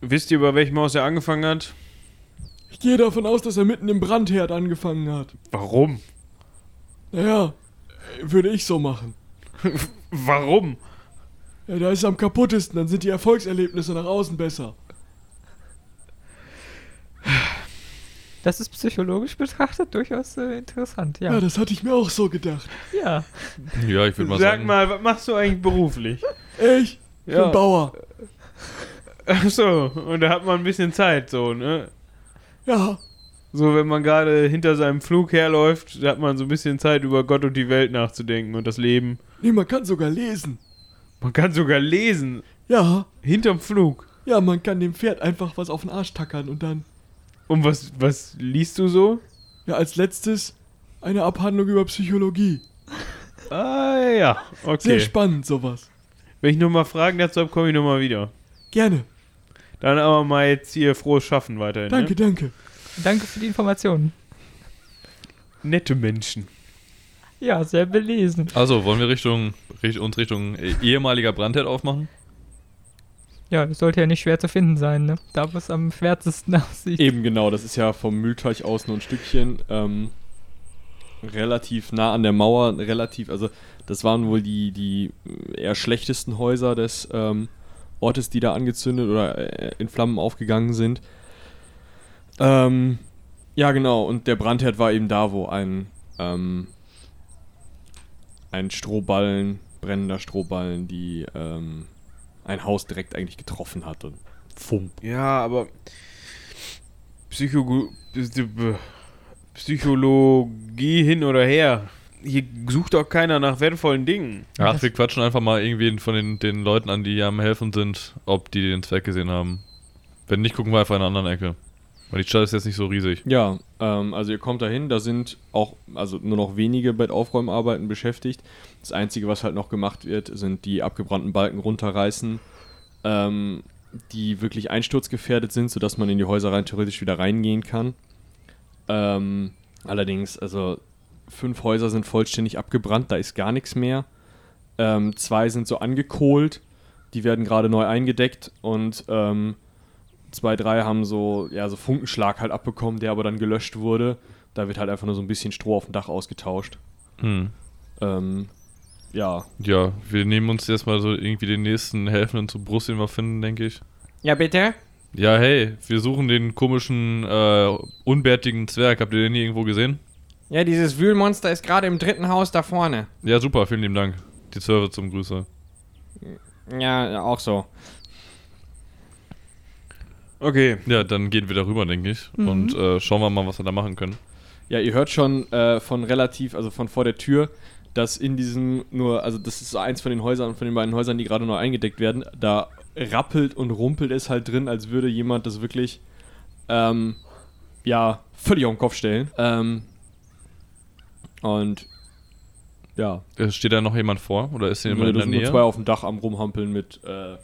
Wisst ihr, bei welchem Haus er angefangen hat? Ich gehe davon aus, dass er mitten im Brandherd angefangen hat. Warum? Naja, würde ich so machen. Warum? Ja, da ist es am kaputtesten, dann sind die Erfolgserlebnisse nach außen besser. Das ist psychologisch betrachtet durchaus äh, interessant, Ja. ja. das hatte ich mir auch so gedacht. Ja. Ja, ich würde mal Sag sagen. mal, was machst du eigentlich beruflich? Ich? Ich bin Bauer. Achso, und da hat man ein bisschen Zeit, so, ne? Ja, So, wenn man gerade hinter seinem Flug herläuft, da hat man so ein bisschen Zeit, über Gott und die Welt nachzudenken und das Leben. nee, man kann sogar lesen. Man kann sogar lesen. Ja, Hinterm Flug. ja, man kann dem Pferd einfach was auf den Arsch tackern und dann, Und was, was liest du so? ja, als letztes eine Abhandlung über Psychologie. Ah, ja, Sehr okay. spannend, sowas. Wenn ich nochmal Fragen dazu habe, komme ich nochmal wieder. Gerne. Dann aber mal jetzt hier frohes Schaffen weiterhin. Danke, Ne? danke. Danke für die Informationen. Nette Menschen. Ja, sehr belesen. Also, wollen wir Richtung, richt, uns Richtung ehemaliger Brandherd aufmachen? Ja, das sollte ja nicht schwer zu finden sein, ne? Da, wo es am schwärzesten aussieht. Eben genau, das ist ja vom Mühlteich aus nur ein Stückchen. Ähm, relativ nah an der Mauer, relativ, also das waren wohl die, die eher schlechtesten Häuser des ähm, Ortes, die da angezündet oder äh, in Flammen aufgegangen sind. Ähm, ja, genau, und der Brandherd war eben da, wo ein, ähm, ein Strohballen, brennender Strohballen, die ähm, ein Haus direkt eigentlich getroffen hat und Fump. Ja, aber Psycho Psychologie hin oder her. Hier sucht doch keiner nach wertvollen Dingen. Ach, wir quatschen einfach mal irgendwie von den, den Leuten an, die hier am Helfen sind, ob die den Zwerg gesehen haben. Wenn nicht, gucken wir einfach in einer anderen Ecke. Weil die Stadt ist jetzt nicht so riesig. Ja, ähm, also ihr kommt dahin, da sind auch also nur noch wenige bei Aufräumarbeiten beschäftigt. Das Einzige, was halt noch gemacht wird, sind die abgebrannten Balken runterreißen, ähm, die wirklich einsturzgefährdet sind, sodass man in die Häuser rein theoretisch wieder reingehen kann. Ähm, allerdings, also fünf Häuser sind vollständig abgebrannt, da ist gar nichts mehr. Ähm, zwei sind so angekohlt, die werden gerade neu eingedeckt und ähm, zwei, drei haben so, ja, so Funkenschlag halt abbekommen, der aber dann gelöscht wurde. Da wird halt einfach nur so ein bisschen Stroh auf dem Dach ausgetauscht. Hm. Ähm, ja. Ja, wir nehmen uns erstmal so irgendwie den nächsten Helfenden zur Brust, den wir finden, denke ich. Ja, bitte? Ja, hey, wir suchen den komischen, äh, unbärtigen Zwerg. Habt ihr den hier irgendwo gesehen? Ja, dieses Wühlmonster ist gerade im dritten Haus da vorne. Ja, super, vielen lieben Dank. Die Server zum Grüße. Ja, auch so. Okay. Ja, dann gehen wir darüber, denke ich. Und äh, schauen wir mal, was wir da machen können. Ja, ihr hört schon äh, von relativ, also von vor der Tür, dass in diesem nur, also das ist so eins von den Häusern, von den beiden Häusern, die gerade neu eingedeckt werden, da rappelt und rumpelt es halt drin, als würde jemand das wirklich, ähm, ja, völlig auf den Kopf stellen. Ähm, und ja, Äh, Steht da noch jemand vor? Oder ist hier da jemand in der sind nur Nähe? zwei auf dem Dach am rumhampeln mit, äh,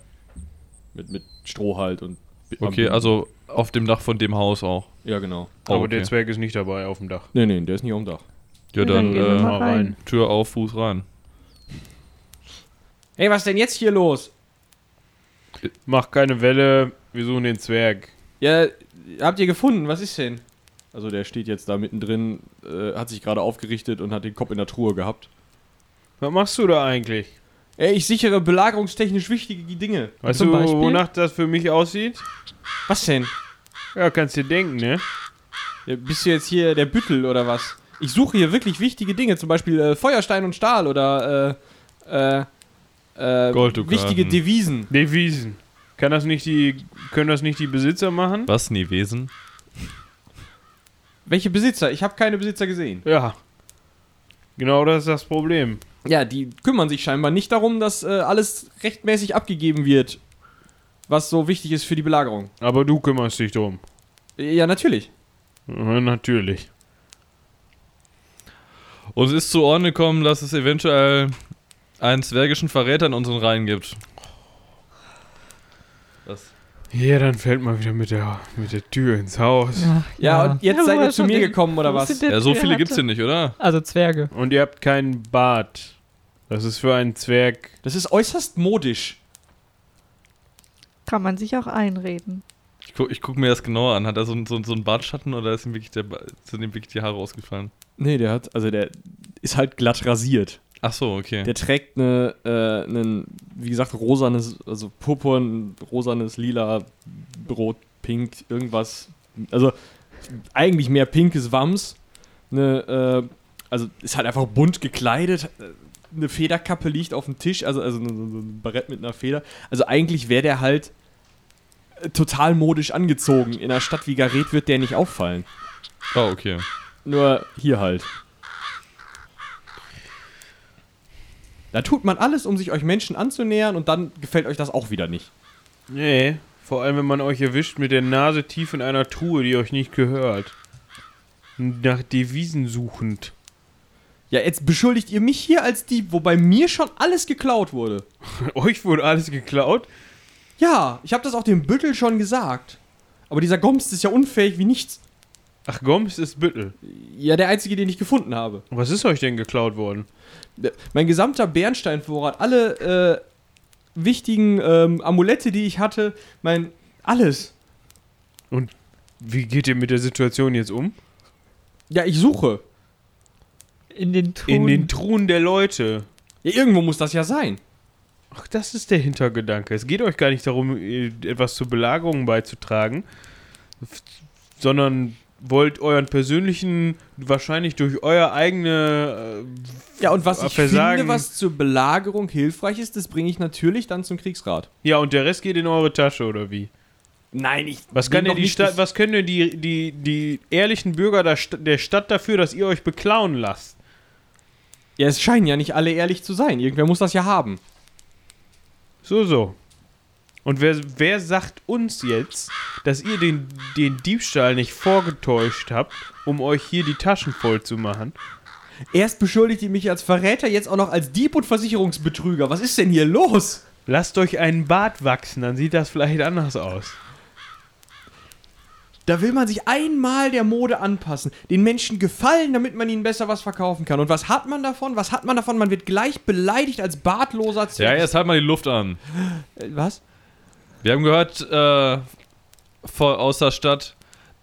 mit, mit Stroh halt und Okay, also auf dem Dach von dem Haus auch. Ja, genau. Aber okay. der Zwerg ist nicht dabei auf dem Dach. Nee, nee, der ist nicht auf dem Dach. Ja, dann dann gehen wir äh, mal rein. Tür auf, Fuß rein. Hey, was denn jetzt hier los? Mach keine Welle, wir suchen den Zwerg. Ja, habt ihr gefunden? Was ist denn? Also der steht jetzt da mittendrin, äh, hat sich gerade aufgerichtet und hat den Kopf in der Truhe gehabt. Was machst du da eigentlich? Ey, ich sichere belagerungstechnisch wichtige Dinge. Weißt Zum du, Beispiel? wonach das für mich aussieht? Was denn? Ja, kannst dir denken, ne? Ja, bist du jetzt hier der Büttel oder was? Ich suche hier wirklich wichtige Dinge, zum Beispiel äh, Feuerstein und Stahl oder äh, äh, äh, wichtige Devisen. Devisen. Kann das nicht die, können das nicht die Besitzer machen? Was, nie Wesen? Welche Besitzer? Ich habe keine Besitzer gesehen. Ja. Genau das ist das Problem. Ja, die kümmern sich scheinbar nicht darum, dass äh, alles rechtmäßig abgegeben wird, was so wichtig ist für die Belagerung. Aber du kümmerst dich drum. Ja, natürlich. Ja, natürlich. Uns ist zu Ohren gekommen, dass es eventuell einen zwergischen Verräter in unseren Reihen gibt. Was? Ja, dann fällt mal wieder mit der, mit der Tür ins Haus. Ja, Ja, und jetzt Ja, seid ihr zu mir den- gekommen, oder was? Ja, so viele gibt's Ratte? hier nicht, oder? Also Zwerge. Und ihr habt keinen Bart. Das ist für einen Zwerg. Das ist äußerst modisch. Kann man sich auch einreden. Ich guck, ich guck mir das genauer an. Hat er so, so, so einen Bartschatten oder ist ihm wirklich der, sind ihm wirklich die Haare ausgefallen? Nee, der hat, also der ist halt glatt rasiert. Ach so, okay. Der trägt eine, äh, einen, wie gesagt, rosanes, also purpurn, rosanes, lila, rot, pink, irgendwas. Also eigentlich mehr pinkes Wams. Eine, äh, also ist halt einfach bunt gekleidet. Eine Federkappe liegt auf dem Tisch, also, also so ein Barett mit einer Feder. Also eigentlich wäre der halt äh, total modisch angezogen. In einer Stadt wie Gareth wird der nicht auffallen. Ah, okay. Nur hier halt. Da tut man alles, um sich euch Menschen anzunähern und dann gefällt euch das auch wieder nicht. Nee, vor allem wenn man euch erwischt mit der Nase tief in einer Truhe, die euch nicht gehört. Nach Devisen suchend. Ja, jetzt beschuldigt ihr mich hier als Dieb, wobei mir schon alles geklaut wurde. euch wurde alles geklaut? Ja, ich habe das auch dem Büttel schon gesagt. Aber dieser Gomst ist ja unfähig wie nichts. Ach, Goms ist Büttel. Ja, der einzige, den ich gefunden habe. Was ist euch denn geklaut worden? Mein gesamter Bernsteinvorrat, alle äh, wichtigen ähm, Amulette, die ich hatte, mein alles. Wie geht ihr mit der Situation jetzt um? Ja, ich suche. In den Truhen. In den Truhen der Leute. Ja, irgendwo muss das ja sein. Ach, das ist der Hintergedanke. Es geht euch gar nicht darum, äh, etwas zur Belagerung beizutragen, sondern wollt euren persönlichen, wahrscheinlich durch euer eigene. Äh, Ja, und was ich Versagen- finde, was zur Belagerung hilfreich ist, das bringe ich natürlich dann zum Kriegsrat. ja, und der Rest geht in eure Tasche, oder wie? Nein, ich. Was, kann denn die nicht Stadt, was können denn die, die, die ehrlichen Bürger der Stadt dafür, dass ihr euch beklauen lasst? Ja, es scheinen ja nicht alle ehrlich zu sein. Irgendwer muss das ja haben. So, so. Und wer, wer sagt uns jetzt, dass ihr den, den Diebstahl nicht vorgetäuscht habt, um euch hier die Taschen voll zu machen? Erst beschuldigt ihr mich als Verräter, jetzt auch noch als Dieb und Versicherungsbetrüger. Was ist denn hier los? Lasst euch einen Bart wachsen, dann sieht das vielleicht anders aus. Da will man sich einmal der Mode anpassen, den Menschen gefallen, damit man ihnen besser was verkaufen kann. Und was hat man davon? Was hat man davon? Man wird gleich beleidigt als bartloser Ja, Zwerg. jetzt halt mal die Luft an. Was? Wir haben gehört äh, vor, aus der Stadt,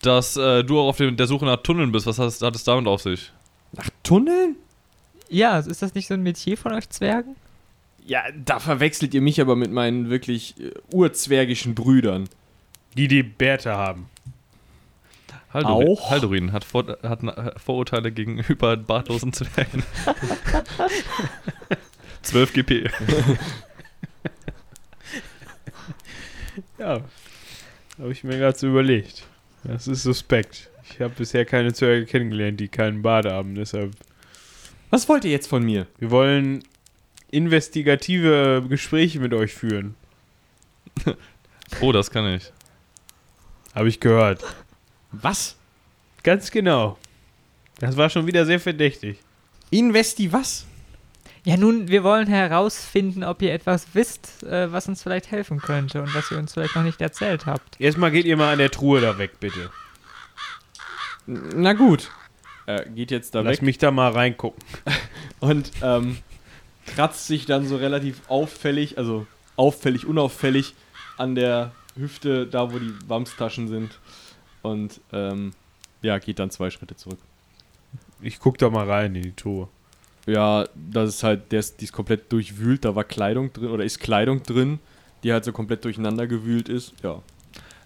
dass äh, du auch auf dem, der Suche nach Tunneln bist. Was hast, hat es damit auf sich? Tunneln? Ja, ist das nicht so ein Metier von euch Zwergen? Ja, da verwechselt ihr mich aber mit meinen wirklich äh, urzwergischen Brüdern. Die die Bärte haben. Haldurin, Auch? Haldurin hat, vor, hat Vorurteile gegenüber bartlosen Zwergen. 12 GP. Ja. Habe ich mir gerade so überlegt. Das ist suspekt. Ich habe bisher keine Zwerge kennengelernt, die keinen Bart haben. Deshalb. Was wollt ihr jetzt von mir? Wir wollen investigative Gespräche mit euch führen. Oh, das kann ich. Habe ich gehört. Was? Ganz genau. Das war schon wieder sehr verdächtig. Investi was? Ja, nun, wir wollen herausfinden, ob ihr etwas wisst, äh, was uns vielleicht helfen könnte und was ihr uns vielleicht noch nicht erzählt habt. Erstmal geht ihr mal an der Truhe da weg, bitte. Na gut. Äh, geht jetzt da Lass weg mich da mal reingucken. und ähm, kratzt sich dann so relativ auffällig, also auffällig, unauffällig an der Hüfte, da wo die Wamstaschen sind. Und ähm, ja, geht dann zwei Schritte zurück. Ich guck da mal rein in die Truhe. Ja, das ist halt, der ist, die ist komplett durchwühlt, da war Kleidung drin oder ist Kleidung drin, die halt so komplett durcheinander gewühlt ist. Ja.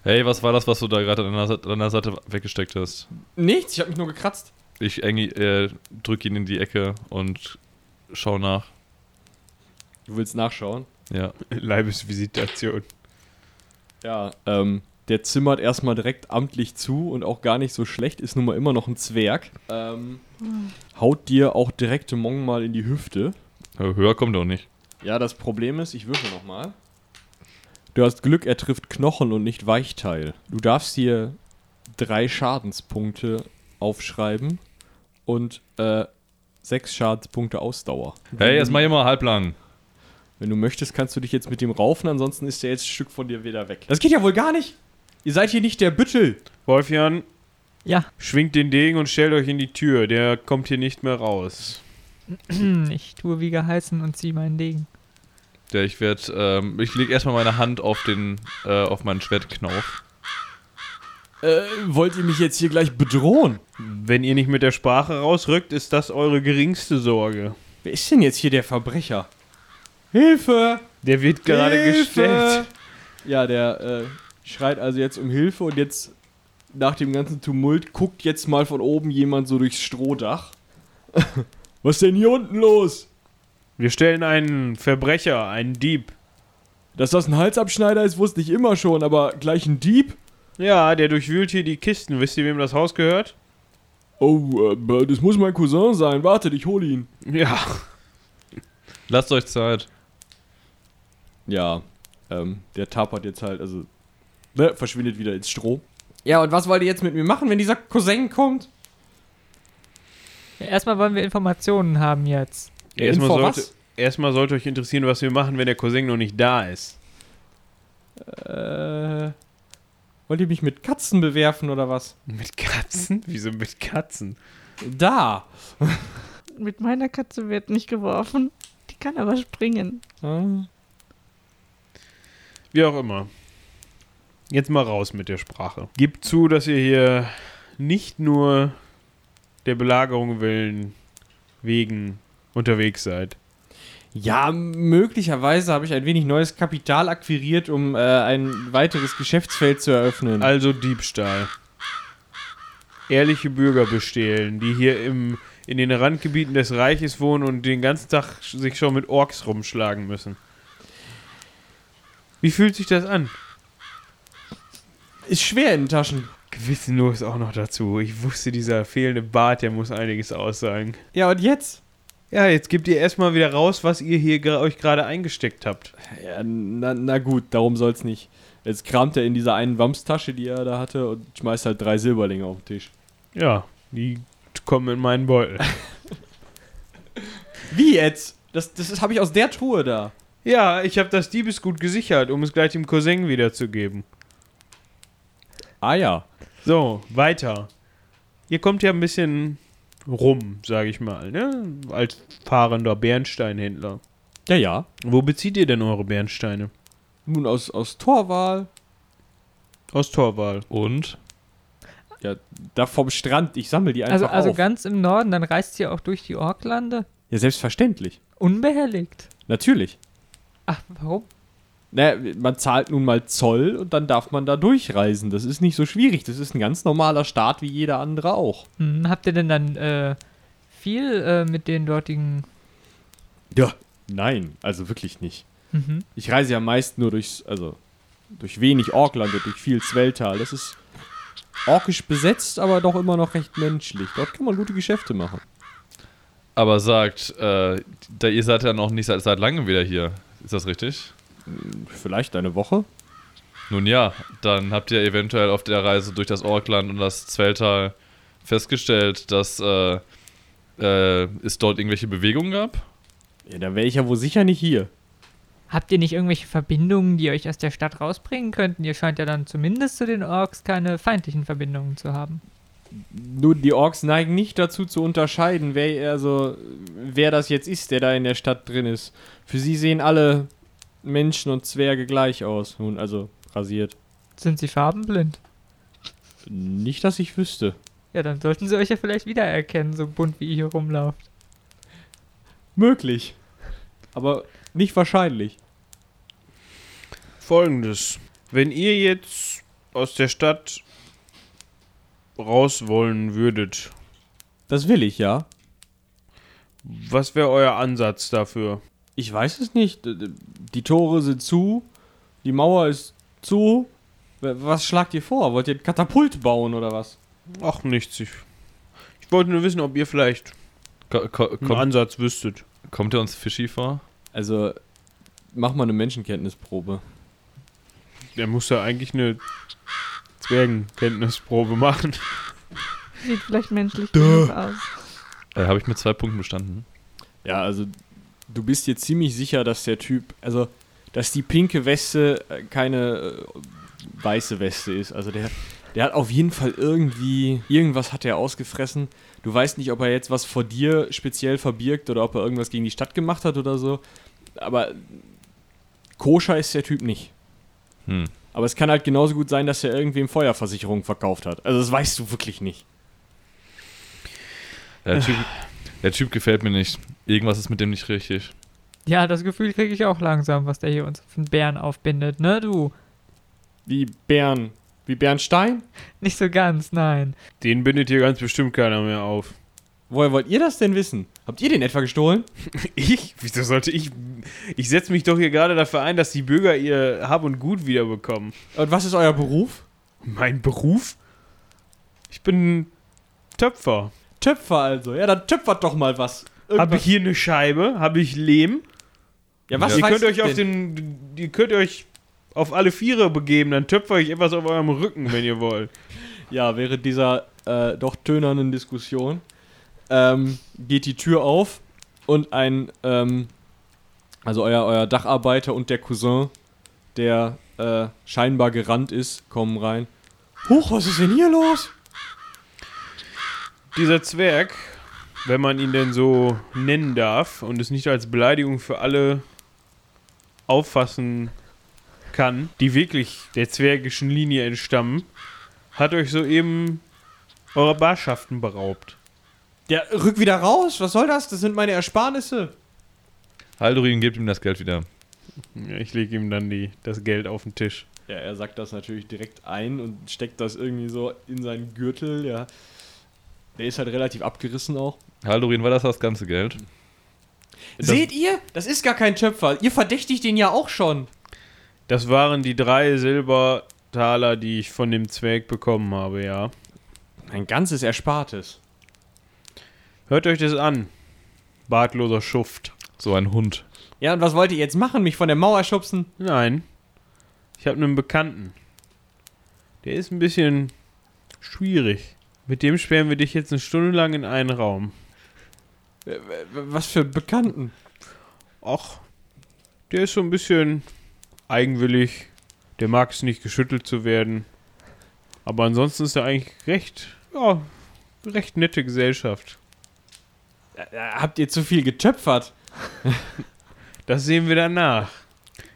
Hey, was war das, was du da gerade an deiner, Seite- an der Seite weggesteckt hast? Nichts, ich habe mich nur gekratzt. Ich äh, drück ihn in die Ecke und schau nach. Du willst nachschauen? Ja. Leibesvisitation. Ja, ähm, der zimmert erstmal direkt amtlich zu und auch gar nicht so schlecht, ist nun mal immer noch ein Zwerg. Ähm, haut dir auch direkt Mong mal in die Hüfte. Aber Höher kommt er auch nicht. Ja, das Problem ist, ich würfel nochmal. Du hast Glück, er trifft Knochen und nicht Weichteil. Du darfst hier drei Schadenspunkte aufschreiben und äh, sechs Schadenspunkte Ausdauer. Hey, jetzt mach ich mal halblang. Wenn du möchtest, kannst du dich jetzt mit dem raufen, ansonsten ist der jetzt ein Stück von dir wieder weg. Das geht ja wohl gar nicht. Ihr seid hier nicht der Büttel. Wolfjan, Ja, schwingt den Degen und stellt euch in die Tür. Der kommt hier nicht mehr raus. ich tue wie geheißen und ziehe meinen Degen. Ja, ich werde, ähm, ich lege erstmal meine Hand auf den, äh, auf meinen Schwertknauf. Äh, wollt ihr mich jetzt hier gleich bedrohen? Wenn ihr nicht mit der Sprache rausrückt, ist das eure geringste Sorge. Wer ist denn jetzt hier der Verbrecher? Hilfe! Der wird gerade Hilfe! gestellt. Ja, der äh, schreit also jetzt um Hilfe und jetzt nach dem ganzen Tumult guckt jetzt mal von oben jemand so durchs Strohdach. Was ist denn hier unten los? Wir stellen einen Verbrecher, einen Dieb. Dass das ein Halsabschneider ist, wusste ich immer schon, aber gleich ein Dieb? Ja, der durchwühlt hier die Kisten. Wisst ihr, wem das Haus gehört? Oh, äh, das muss mein Cousin sein. Wartet, ich hol ihn. Ja. Lasst euch Zeit. Ja, ähm, der tapert jetzt halt, also, ne, verschwindet wieder ins Stroh. Ja, und was wollt ihr jetzt mit mir machen, wenn dieser Cousin kommt? Ja, erstmal wollen wir Informationen haben jetzt. Erstmal Info sollte, was? erstmal sollte euch interessieren, was wir machen, wenn der Cousin noch nicht da ist. Äh, wollt ihr mich mit Katzen bewerfen oder was? Mit Katzen? Wieso mit Katzen? Da! Mit meiner Katze wird nicht geworfen. Die kann aber springen. Ah. Wie auch immer. Jetzt mal raus mit der Sprache. Gebt zu, dass ihr hier nicht nur der Belagerung willen wegen unterwegs seid. Ja, möglicherweise habe ich ein wenig neues Kapital akquiriert, um äh, ein weiteres Geschäftsfeld zu eröffnen. Also Diebstahl. Ehrliche Bürger bestehlen, die hier im, in den Randgebieten des Reiches wohnen und den ganzen Tag sich schon mit Orks rumschlagen müssen. Wie fühlt sich das an? Ist schwer in den Taschen. Gewissenlos auch noch dazu. Ich wusste, dieser fehlende Bart, der muss einiges aussagen. Ja, und jetzt? Ja, jetzt gebt ihr erstmal wieder raus, was ihr hier euch gerade eingesteckt habt. Ja, na, na gut, darum soll's nicht. Jetzt kramt er in dieser einen Wamstasche, die er da hatte, und schmeißt halt drei Silberlinge auf den Tisch. Ja, die kommen in meinen Beutel. Wie jetzt? Das, das habe ich aus der Truhe da. ja, ich habe das Diebesgut gesichert, um es gleich dem Cousin wiederzugeben. Ah ja. So, weiter. Ihr kommt ja ein bisschen rum, sage ich mal, ne? Als fahrender Bernsteinhändler. Ja, ja. Wo bezieht ihr denn eure Bernsteine? Nun aus, aus Torwahl. Aus Torwal. Und? Ja, da vom Strand. Ich sammle die einfach Also, also auf. ganz im Norden, dann reist ihr auch durch die Orklande? ja, selbstverständlich. Unbehelligt. Natürlich. Ach, warum? Naja, man zahlt nun mal Zoll und dann darf man da durchreisen. Das ist nicht so schwierig. Das ist ein ganz normaler Staat wie jeder andere auch. Hm, habt ihr denn dann äh, viel äh, mit den dortigen. Ja. Nein, also wirklich nicht. Mhm. Ich reise ja meist nur durchs, also durch wenig Orkland und durch viel Zwelltal. Das ist orkisch besetzt, aber doch immer noch recht menschlich. Dort kann man gute Geschäfte machen. Aber sagt, äh, da ihr seid ja noch nicht seit, seit langem wieder hier. Ist das richtig? Vielleicht eine Woche? Nun ja, dann habt ihr eventuell auf der Reise durch das Orkland und das Zwelltal festgestellt, dass äh, äh, es dort irgendwelche Bewegungen gab. Ja, da wäre ich ja wohl sicher nicht hier. Habt ihr nicht irgendwelche Verbindungen, die euch aus der Stadt rausbringen könnten? Ihr scheint ja dann zumindest zu den Orks keine feindlichen Verbindungen zu haben. Nun, die Orks neigen nicht dazu zu unterscheiden, wer, also, wer das jetzt ist, der da in der Stadt drin ist. Für sie sehen alle Menschen und Zwerge gleich aus. Nun, also rasiert. Sind sie farbenblind? Nicht, dass ich wüsste. Ja, dann sollten sie euch ja vielleicht wiedererkennen, so bunt wie ihr hier rumlauft. Möglich. Aber nicht wahrscheinlich. Folgendes. Wenn ihr jetzt aus der Stadt raus wollen würdet, Das will ich, ja. was wäre euer Ansatz dafür? Ich weiß es nicht. Die Tore sind zu, die Mauer ist zu. Was schlagt ihr vor? Wollt ihr ein Katapult bauen oder was? Ach, nichts. Ich, ich wollte nur wissen, ob ihr vielleicht Ko einen Ansatz wüsstet. kommt ihr uns fishy vor? Also, mach mal eine Menschenkenntnisprobe. Der muss ja eigentlich eine Zwergenkenntnisprobe machen. Sieht vielleicht menschlich genug aus. Äh, Habe ich mit zwei Punkten bestanden. Ja, also, du bist dir ziemlich sicher, dass der Typ, also, dass die pinke Weste äh, keine äh, weiße Weste ist. Also, der, der hat auf jeden Fall irgendwie, irgendwas hat er ausgefressen. Du weißt nicht, ob er jetzt was vor dir speziell verbirgt oder ob er irgendwas gegen die Stadt gemacht hat oder so. Aber koscher ist der Typ nicht. Hm. Aber es kann halt genauso gut sein, dass er irgendwem Feuerversicherung verkauft hat. Also das weißt du wirklich nicht. Der typ, der typ gefällt mir nicht. Irgendwas ist mit dem nicht richtig. Ja, das Gefühl kriege ich auch langsam, was der hier uns einen Bären aufbindet, ne, du? Wie Bern. Wie Bernstein? Nicht so ganz, nein. Den bindet hier ganz bestimmt keiner mehr auf. Woher wollt ihr das denn wissen? Habt ihr den etwa gestohlen? Ich? Wieso sollte ich. Ich setze mich doch hier gerade dafür ein, dass die Bürger ihr Hab und Gut wiederbekommen. Und was ist euer Beruf? Mein Beruf? Ich bin Töpfer. Töpfer also. Ja, dann töpfert doch mal was. Habe ich hier eine Scheibe? Habe ich Lehm? ja, was ihr weiß könnt ich euch auf den. Ihr könnt euch auf alle Viere begeben, dann töpfer ich etwas auf eurem Rücken, wenn ihr wollt. Ja, während dieser äh, doch tönernen Diskussion ähm, geht die Tür auf und ein, ähm, also euer, euer Dacharbeiter und der Cousin, der äh, scheinbar gerannt ist, kommen rein. Huch, was ist denn hier los? Dieser Zwerg, wenn man ihn denn so nennen darf und es nicht als Beleidigung für alle auffassen kann, die wirklich der zwergischen Linie entstammen, hat euch soeben eurer Barschaften beraubt. Der rück wieder raus. Was soll das? Das sind meine Ersparnisse. Haldurin gibt ihm das Geld wieder. Ja, Ich lege ihm dann die, das Geld auf den Tisch. Ja, er sagt das natürlich direkt ein und steckt das irgendwie so in seinen Gürtel. Ja. Der ist halt relativ abgerissen auch. Haldurin, war das das ganze Geld? Seht ihr? Das ist gar kein Töpfer. Ihr verdächtigt den ja auch schon. Das waren die drei Silber, Taler, die ich von dem Zwerg bekommen habe, ja. Ein ganzes Erspartes. Hört euch das an. Bartloser Schuft. So ein Hund. Ja, und was wollt ihr jetzt machen? Mich von der Mauer schubsen? Nein. Ich habe einen Bekannten. Der ist ein bisschen schwierig. Mit dem sperren wir dich jetzt eine Stunde lang in einen Raum. Äh, Was für Bekannten? Ach, der ist so ein bisschen eigenwillig. Der mag es nicht, geschüttelt zu werden. Aber ansonsten ist er eigentlich recht, ja, recht nette Gesellschaft. Äh, Habt ihr zu viel getöpfert? Das sehen wir danach.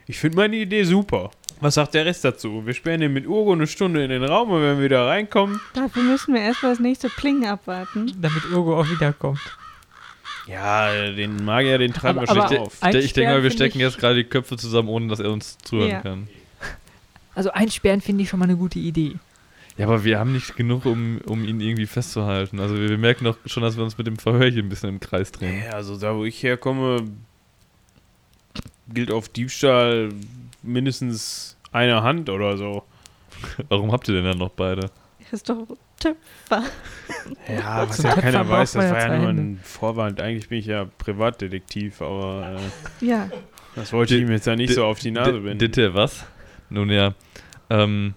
Ich finde meine Idee super. Was sagt der Rest dazu? Wir sperren ihn mit Urgo eine Stunde in den Raum und wenn wir wieder reinkommen. Dafür müssen wir erstmal das nächste Pling abwarten. Damit Urgo auch wiederkommt. Ja, den Magier, den treiben Aber- wir schlecht auf. Ich, ich denke mal, wir stecken jetzt gerade die Köpfe zusammen, ohne dass er uns zuhören Ja. kann. Also einsperren finde ich schon mal eine gute Idee. Ja, aber wir haben nicht genug, um, um ihn irgendwie festzuhalten. Also wir, wir merken doch schon, dass wir uns mit dem Verhör hier ein bisschen im Kreis drehen. Ja, also da, wo ich herkomme, gilt auf Diebstahl mindestens eine Hand oder so. Warum habt ihr denn dann noch beide? Ist doch Töpfer. Ja, was ja keiner weiß, das war ja nur Hände. ein Vorwand. Eigentlich bin ich ja Privatdetektiv, aber äh, Ja. das wollte ich ihm jetzt ja nicht so auf die Nase binden. Ditte, was? Nun ja. Ähm,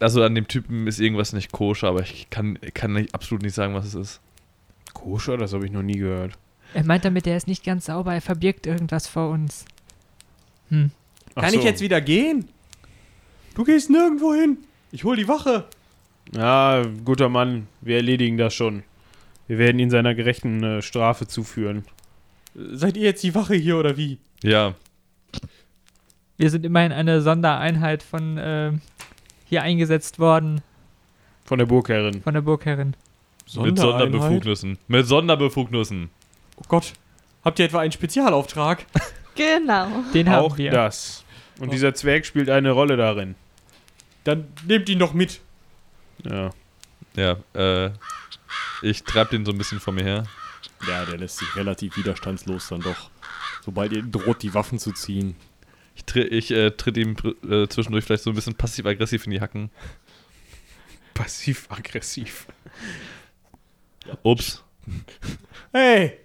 also an dem Typen ist irgendwas nicht koscher, aber ich kann, kann nicht, absolut nicht sagen, was es ist. Koscher, das habe ich noch nie gehört. Er meint damit, er ist nicht ganz sauber, er verbirgt irgendwas vor uns. Hm. Kann so. ich jetzt wieder gehen? Du gehst nirgendwo hin. Ich hol die Wache. Ja, guter Mann, wir erledigen das schon. Wir werden ihn seiner gerechten äh, Strafe zuführen. Seid ihr jetzt die Wache hier oder wie? Ja, Wir sind immerhin eine Sondereinheit von ähm, hier eingesetzt worden, Von der Burgherrin. von der Burgherrin. mit Sonderbefugnissen. Mit Sonderbefugnissen. Oh Gott. Habt ihr etwa einen Spezialauftrag? Genau. Den Auch haben wir. das. Und dieser Zwerg spielt eine Rolle darin. Dann nehmt ihn doch mit. Ja. Ja, äh, ich treib den so ein bisschen vor mir her. Ja, der lässt sich relativ widerstandslos dann doch. Sobald ihr droht, die Waffen zu ziehen. Ich, tri ich äh, tritt ihm äh, zwischendurch vielleicht so ein bisschen passiv-aggressiv in die Hacken. Passiv-aggressiv. Ups, Hey!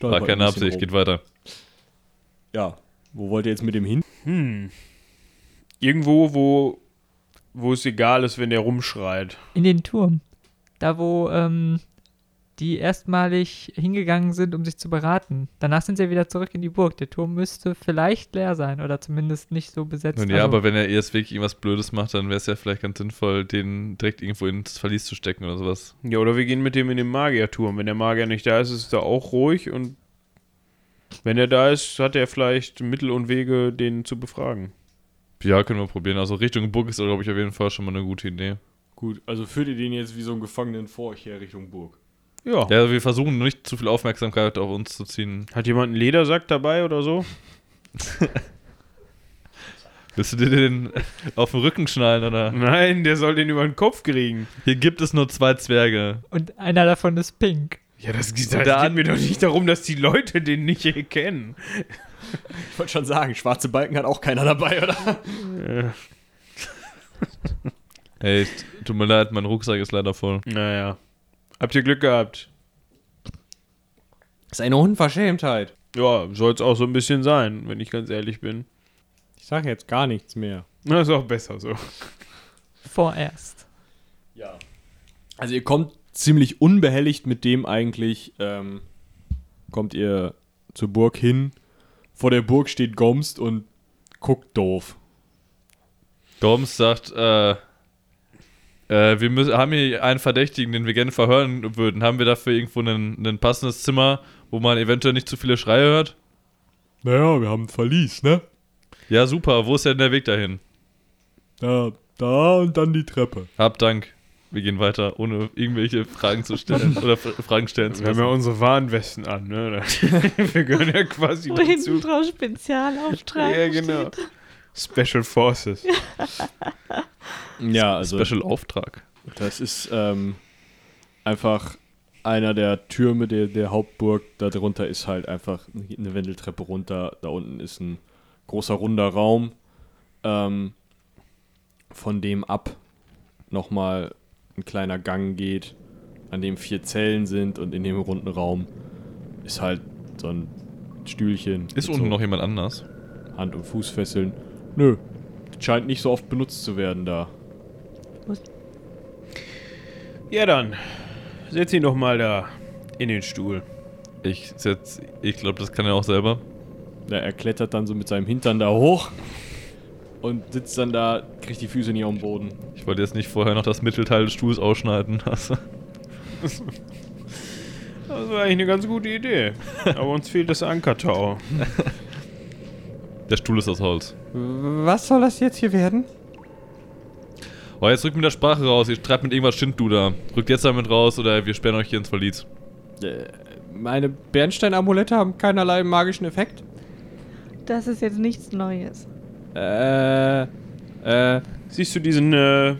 war Stolpert ein keine Absicht, rum. geht weiter. Ja. Wo wollt ihr jetzt mit dem hin? Hm. Irgendwo, wo, wo es egal ist, wenn der rumschreit. In den Turm. Da, wo ähm, die erstmalig hingegangen sind, um sich zu beraten. Danach sind sie ja wieder zurück in die Burg. Der Turm müsste vielleicht leer sein oder zumindest nicht so besetzt. Nun ja, Also, aber wenn er erst wirklich irgendwas Blödes macht, dann wäre es ja vielleicht ganz sinnvoll, den direkt irgendwo ins Verlies zu stecken oder sowas. Ja, oder wir gehen mit dem in den Magierturm. Wenn der Magier nicht da ist, ist es da auch ruhig und wenn er da ist, hat er vielleicht Mittel und Wege, den zu befragen. Ja, können wir probieren. Also Richtung Burg ist, glaube ich, auf jeden Fall schon mal eine gute Idee. Gut, also führt ihr den jetzt wie so einen Gefangenen vor euch her Richtung Burg. Ja. Ja, also wir versuchen nicht zu viel Aufmerksamkeit auf uns zu ziehen. Hat jemand einen Ledersack dabei oder so? Willst du dir den auf den Rücken schnallen oder? Nein, der soll den über den Kopf kriegen. Hier gibt es nur zwei Zwerge. Und einer davon ist pink. Ja, das, das geht an- mir doch nicht darum, dass die Leute den nicht erkennen. Ich wollte schon sagen, schwarze Balken hat auch keiner dabei, oder? Ey, tut mir leid, mein Rucksack ist leider voll. Naja. Habt ihr Glück gehabt? Das ist eine Unverschämtheit. Ja, soll es auch so ein bisschen sein, wenn ich ganz ehrlich bin. Ich sage jetzt gar nichts mehr. Na, ist auch besser so. Vorerst. Ja. Also ihr kommt ziemlich unbehelligt mit dem eigentlich, ähm, kommt ihr zur Burg hin. Vor der Burg steht Gomst und guckt doof. Goms sagt, äh, äh, wir müssen, haben hier einen Verdächtigen, den wir gerne verhören würden. Haben wir dafür irgendwo ein, ein passendes Zimmer, wo man eventuell nicht zu viele Schreie hört? Naja, wir haben ein Verlies, ne? Ja, super. Wo ist denn der Weg dahin? Da, da und dann die Treppe. Hab Dank. Wir gehen weiter, ohne irgendwelche Fragen zu stellen oder F Fragen stellen zu Wir haben ja müssen. unsere Warnwesten an, ne? wir gehören ja quasi Wo hinten dazu. drauf Spezialauftrag. Ja, genau. Special Forces. Ja, also Special Auftrag. das ist ähm, einfach einer der Türme der, der Hauptburg. Darunter ist halt einfach eine Wendeltreppe runter. Da unten ist ein großer runder Raum. Ähm, von dem ab nochmal ein kleiner Gang geht, an dem vier Zellen sind und in dem runden Raum ist halt so ein Stühlchen. Ist so unten noch jemand anders? Hand- und Fußfesseln. Nö, scheint nicht so oft benutzt zu werden da. Ja dann, setz ihn doch mal da in den Stuhl. Ich setz, ich glaube, das kann er auch selber. Ja, er klettert dann so mit seinem Hintern da hoch und sitzt dann da, kriegt die Füße nie auf den Boden. Ich wollte jetzt nicht vorher noch das Mittelteil des Stuhls ausschneiden. Also, Das war eigentlich eine ganz gute Idee. Aber uns fehlt das Ankertau. der Stuhl ist aus Holz. Was soll das jetzt hier werden? Oh, jetzt rückt mit der Sprache raus. Ihr treibt mit irgendwas Schind, du da. Rückt jetzt damit raus oder wir sperren euch hier ins Verlies. Äh, Meine Bernstein-Amulette haben keinerlei magischen Effekt. Das ist jetzt nichts Neues. Äh, äh, Siehst du diesen äh,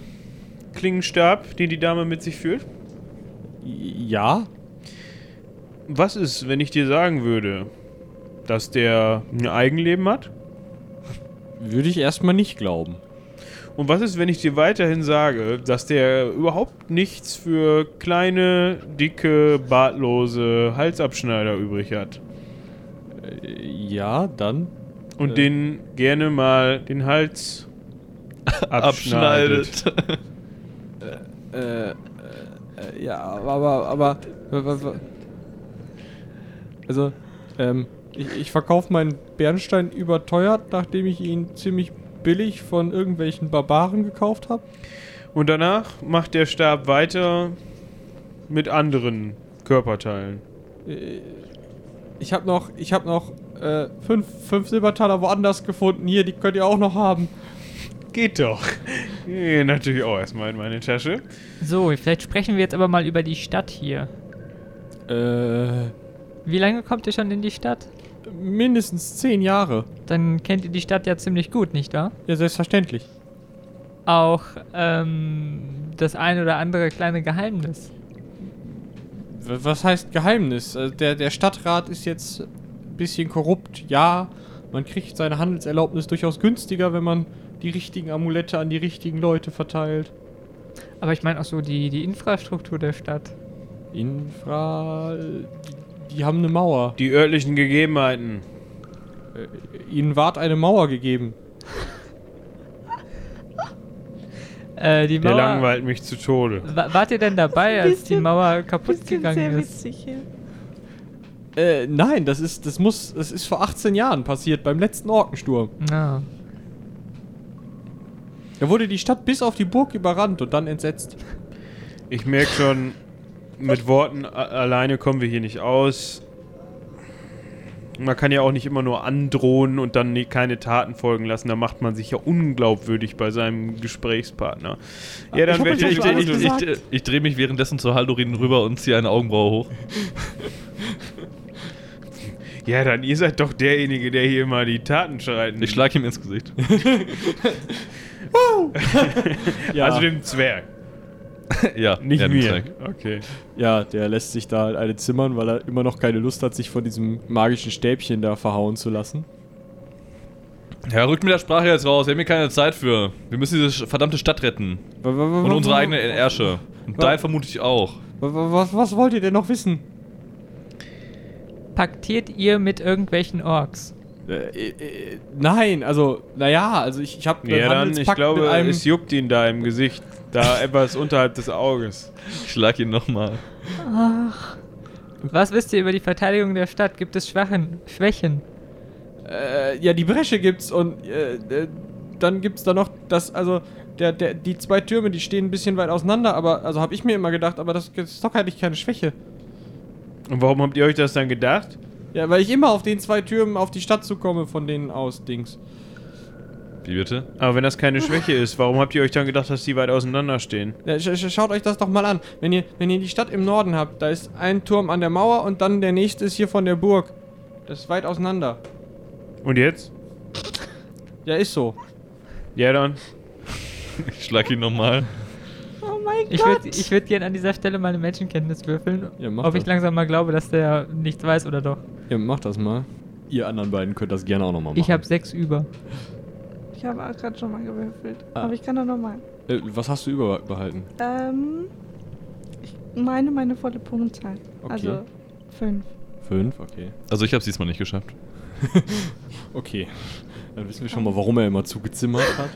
Klingenstab, den die Dame mit sich führt? ja? Was ist, wenn ich dir sagen würde, dass der ein Eigenleben hat? Würde ich erstmal nicht glauben. Und was ist, wenn ich dir weiterhin sage, dass der überhaupt nichts für kleine, dicke, bartlose Halsabschneider übrig hat? Äh, ja, dann. Und Äh. den gerne mal den Hals abschneidet. Äh, äh, äh, ja, aber, aber, aber, also, ähm, ich, ich verkaufe meinen Bernstein überteuert, nachdem ich ihn ziemlich billig von irgendwelchen Barbaren gekauft habe. Und danach macht der Stab weiter mit anderen Körperteilen. Äh, Ich habe noch, ich habe noch äh, fünf, fünf Silbertaler woanders gefunden. Hier, die könnt ihr auch noch haben. Geht doch. Geh natürlich auch erstmal in meine Tasche. So, vielleicht sprechen wir jetzt aber mal über die Stadt hier. Äh, Wie lange kommt ihr schon in die Stadt? mindestens zehn Jahre. Dann kennt ihr die Stadt ja ziemlich gut, nicht wahr? Ja, selbstverständlich. Auch ähm, das ein oder andere kleine Geheimnis. Was heißt Geheimnis? Äh, Der, der Stadtrat ist jetzt bisschen korrupt, ja. Man kriegt seine Handelserlaubnis durchaus günstiger, wenn man die richtigen Amulette an die richtigen Leute verteilt. Aber ich meine auch so die, die Infrastruktur der Stadt. Infra. Die, die haben eine Mauer. Die örtlichen Gegebenheiten. Äh, Ihnen ward eine Mauer gegeben. Äh, die Der Mauer. langweilt mich zu Tode. Wa- Wart ihr denn dabei, als die Mauer kaputt gegangen sehr ist? witzig hier. Äh, nein, das ist, das muss, das ist vor 18 Jahren passiert, beim letzten Orkensturm. Ja. Da wurde die Stadt bis auf die Burg überrannt und dann entsetzt. Ich merke schon, mit Worten alleine kommen wir hier nicht aus. Man kann ja auch nicht immer nur androhen und dann nie- keine Taten folgen lassen. Da macht man sich ja unglaubwürdig bei seinem Gesprächspartner. Ja, dann ich, Ich, ich, ich, ich drehe mich währenddessen zu Haldorin rüber und ziehe eine Augenbraue hoch. Ja, dann ihr seid doch derjenige, der hier immer die Taten schreiten. Ich schlage ihm ins Gesicht. Ja, Also dem Zwerg, ja, nicht ja, mir. Zwerg. Okay. ja, der lässt sich da halt eine zimmern, weil er immer noch keine Lust hat, sich von diesem magischen Stäbchen da verhauen zu lassen. Ja, rückt mit der Sprache jetzt raus. Wir haben hier keine Zeit für. Wir müssen diese verdammte Stadt retten. Und unsere eigene Ärsche. Und dein vermute ich auch. Was, was wollt ihr denn noch wissen? Paktiert ihr mit irgendwelchen Orks? Äh, äh, nein, also, naja, also ich, ich habe Ja, dann, ich glaube, es juckt ihn da im Gesicht. Da etwas unterhalb des Auges. Ich schlag ihn nochmal. Was wisst ihr über die Verteidigung der Stadt? Gibt es Schwachen, Schwächen? Äh, ja, die Bresche gibt's und äh, äh, dann gibt's da noch das, also der, der, die zwei Türme, die stehen ein bisschen weit auseinander, aber also habe ich mir immer gedacht, aber das ist doch eigentlich keine Schwäche. Und warum habt ihr euch das dann gedacht? Ja, weil ich immer auf den zwei Türmen auf die Stadt zukomme, von denen aus, Dings. Wie bitte? Aber wenn das keine Schwäche ist, warum habt ihr euch dann gedacht, dass die weit auseinander stehen? Ja, sch sch schaut euch das doch mal an. Wenn ihr, wenn ihr die Stadt im Norden habt, da ist ein Turm an der Mauer und dann der nächste ist hier von der Burg. Das ist weit auseinander. Und jetzt? Ja, ist so. Ja, dann. Ich schlag ihn nochmal. Oh mein Ich Gott. würde ich würd gerne an dieser Stelle meine Menschenkenntnis würfeln. Ja, mach ob das. ich langsam mal glaube, dass der nichts weiß oder doch. Ja, macht das mal. Ihr anderen beiden könnt das gerne auch nochmal machen. Ich habe sechs über. Ich habe auch gerade schon mal gewürfelt. Ah. Aber ich kann doch nochmal. Äh, was hast du über behalten? Ähm, ich meine meine volle Punktzahl. Okay. Also fünf. Fünf, okay. Also ich habe es diesmal nicht geschafft. Okay. Dann wissen wir schon mal, warum er immer zugezimmert hat.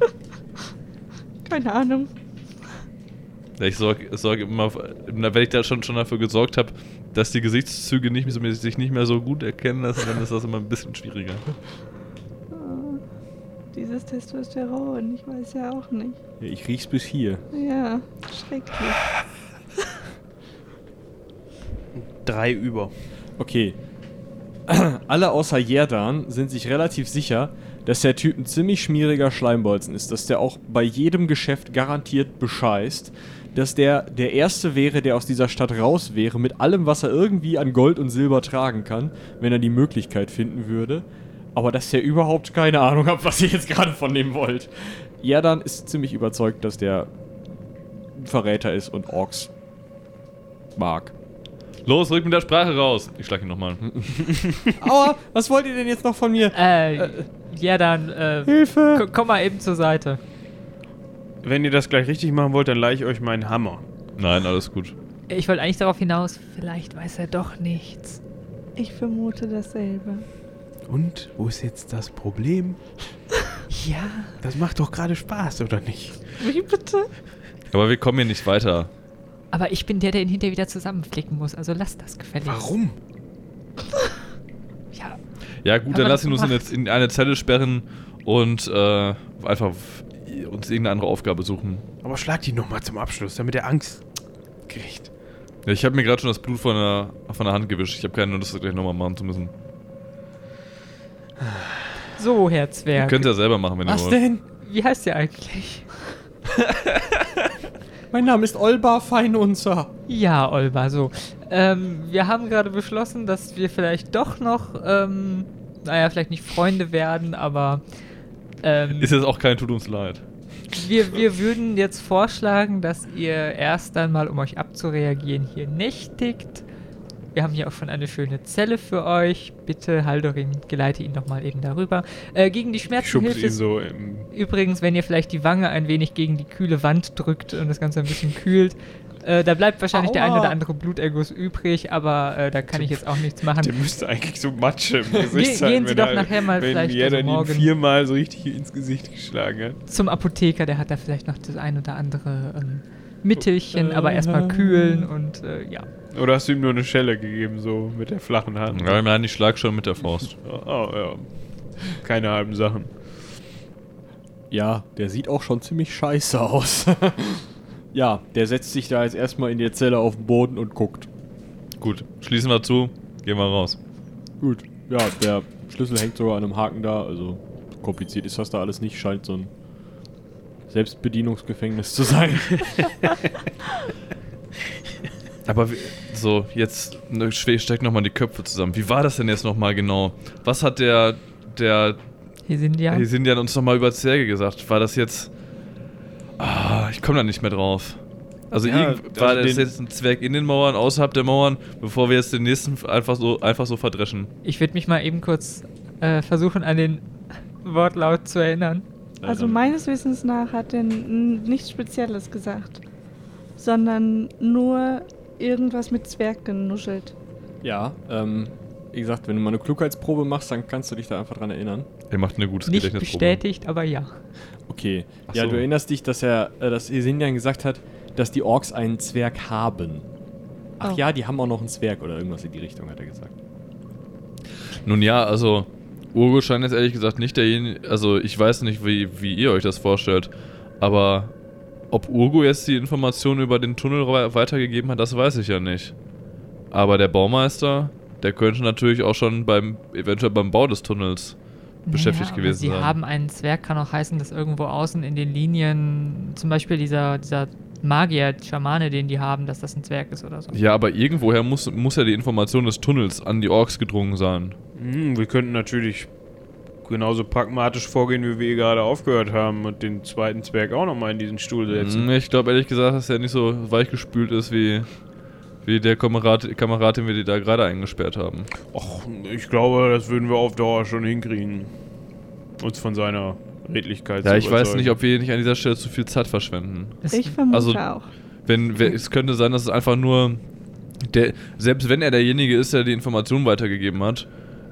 Keine Ahnung. Ja, Ich sorge sorg immer, wenn ich da schon, schon dafür gesorgt habe, dass die Gesichtszüge nicht, mehr so- sich nicht mehr so gut erkennen lassen, dann ist das immer ein bisschen schwieriger. Oh, dieses Testosteron, ich weiß ja auch nicht. Ja, ich riech's bis hier. Ja, schrecklich. Drei über. Okay. Alle außer Jerdan sind sich relativ sicher, dass der Typ ein ziemlich schmieriger Schleimbolzen ist, dass der auch bei jedem Geschäft garantiert bescheißt, dass der der Erste wäre, der aus dieser Stadt raus wäre, mit allem, was er irgendwie an Gold und Silber tragen kann, wenn er die Möglichkeit finden würde, aber dass der überhaupt keine Ahnung hat, was ihr jetzt gerade von dem wollt. Jerdan ist ziemlich überzeugt, dass der ein Verräter ist und Orks mag. Los, rück mit der Sprache raus. Ich schlag ihn nochmal. Aua, was wollt ihr denn jetzt noch von mir? Äh, ja, dann, äh, Hilfe! ko- komm mal eben zur Seite. Wenn ihr das gleich richtig machen wollt, dann leih ich euch meinen Hammer. Nein, alles gut. Ich wollte eigentlich darauf hinaus, vielleicht weiß er doch nichts. Ich vermute dasselbe. Und wo ist jetzt das Problem? Ja. Das macht doch gerade Spaß, oder nicht? Wie bitte? Aber wir kommen hier nicht weiter. Aber ich bin der, der ihn hinterher wieder zusammenflicken muss, also lass das gefälligst. Warum? Ja, Ja gut, dann lass ihn uns in eine Zelle sperren und äh, einfach uns irgendeine andere Aufgabe suchen. Aber schlag die nochmal zum Abschluss, damit er Angst kriegt. Ja, ich habe mir gerade schon das Blut von der, von der Hand gewischt. Ich habe keine Lust, das gleich nochmal machen zu müssen. so, Herr Ihr Zwerg. könnt ja selber machen, wenn ihr wollt. denn? Wie heißt der eigentlich? Mein Name ist Olbar Feinunzer. Ja, Olba, so. Ähm, wir haben gerade beschlossen, dass wir vielleicht doch noch, ähm, naja, vielleicht nicht Freunde werden, aber ähm, Ist jetzt auch kein Tut uns leid. wir, wir würden jetzt vorschlagen, dass ihr erst dann mal, um euch abzureagieren, hier nächtigt. Wir haben hier auch schon eine schöne Zelle für euch. Bitte, Haldorin, geleite ihn doch mal eben darüber. Äh, gegen die Schmerzen hilft es so. Übrigens, wenn ihr vielleicht die Wange ein wenig gegen die kühle Wand drückt und das Ganze ein bisschen kühlt, äh, da bleibt wahrscheinlich der ein Aua. oder andere Bluterguss übrig, aber äh, da kann ich jetzt auch nichts machen. Der müsste eigentlich so Matsche im Gesicht Ge- sein. gehen Sie wenn doch er- nachher mal wenn vielleicht, also ihn morgen- viermal so richtig ins Gesicht geschlagen hat. Zum Apotheker, der hat da vielleicht noch das ein oder andere ähm, Mittelchen, aber erstmal kühlen und äh, ja. Oder hast du ihm nur eine Schelle gegeben, so mit der flachen Hand? Ja, nein, ich schlag schon mit der Faust. Oh, ja. Keine halben Sachen. Ja, der sieht auch schon ziemlich scheiße aus. ja, der setzt sich da jetzt erstmal in der Zelle auf den Boden und guckt. Gut, schließen wir zu, gehen wir raus. Gut. Ja, der Schlüssel hängt sogar an einem Haken da, also kompliziert ist das da alles nicht, scheint so ein Selbstbedienungsgefängnis zu sein. Aber wie, so, jetzt ne, stecken nochmal die Köpfe zusammen. Wie war das denn jetzt nochmal genau? Was hat der, der Hier sind die ja. Die sind ja uns nochmal über Zwerge gesagt. War das jetzt. Ah, ich komme da nicht mehr drauf. Also, Ja, irgend- war also das jetzt ein Zwerg in den Mauern, außerhalb der Mauern, bevor wir jetzt den nächsten einfach so, einfach so verdreschen? Ich würde mich mal eben kurz äh, versuchen, an den Wortlaut zu erinnern. Also meines Wissens nach hat er nichts Spezielles gesagt, sondern nur irgendwas mit Zwerg genuschelt. ja, ähm, wie gesagt, wenn du mal eine Klugheitsprobe machst, dann kannst du dich da einfach dran erinnern. Er macht eine gute Nicht Gedächtnisprobe. bestätigt, aber ja. Okay. Ach ja, so. du erinnerst dich, dass er, äh, dass Esindian gesagt hat, dass die Orks einen Zwerg haben. Ach Oh. ja, die haben auch noch einen Zwerg oder irgendwas in die Richtung, hat er gesagt. Nun ja, also, Urgo scheint jetzt ehrlich gesagt nicht derjenige. Also, ich weiß nicht, wie, wie ihr euch das vorstellt, aber ob Urgo jetzt die Informationen über den Tunnel we- weitergegeben hat, das weiß ich ja nicht. Aber der Baumeister, der könnte natürlich auch schon beim, eventuell beim Bau des Tunnels beschäftigt Naja, aber gewesen Sie sein. haben einen Zwerg, kann auch heißen, dass irgendwo außen in den Linien, zum Beispiel dieser, dieser Magier, Schamane, den die haben, dass das ein Zwerg ist oder so. Ja, aber irgendwoher muss, muss ja die Information des Tunnels an die Orks gedrungen sein. Hm, wir könnten natürlich genauso pragmatisch vorgehen, wie wir gerade aufgehört haben und den zweiten Zwerg auch nochmal in diesen Stuhl setzen. Hm, Ich glaube ehrlich gesagt, dass er nicht so weichgespült ist wie, wie der Kamerad, Kamerad, den wir die da gerade eingesperrt haben. Och, ich glaube, das würden wir auf Dauer schon hinkriegen. Uns von seiner Redlichkeit Ja, zu ich weiß nicht, ob wir nicht an dieser Stelle zu viel Zeit verschwenden. Es- Ich vermute Also- auch. Wenn, es könnte sein, dass es einfach nur der, selbst wenn er derjenige ist, der die Information weitergegeben hat,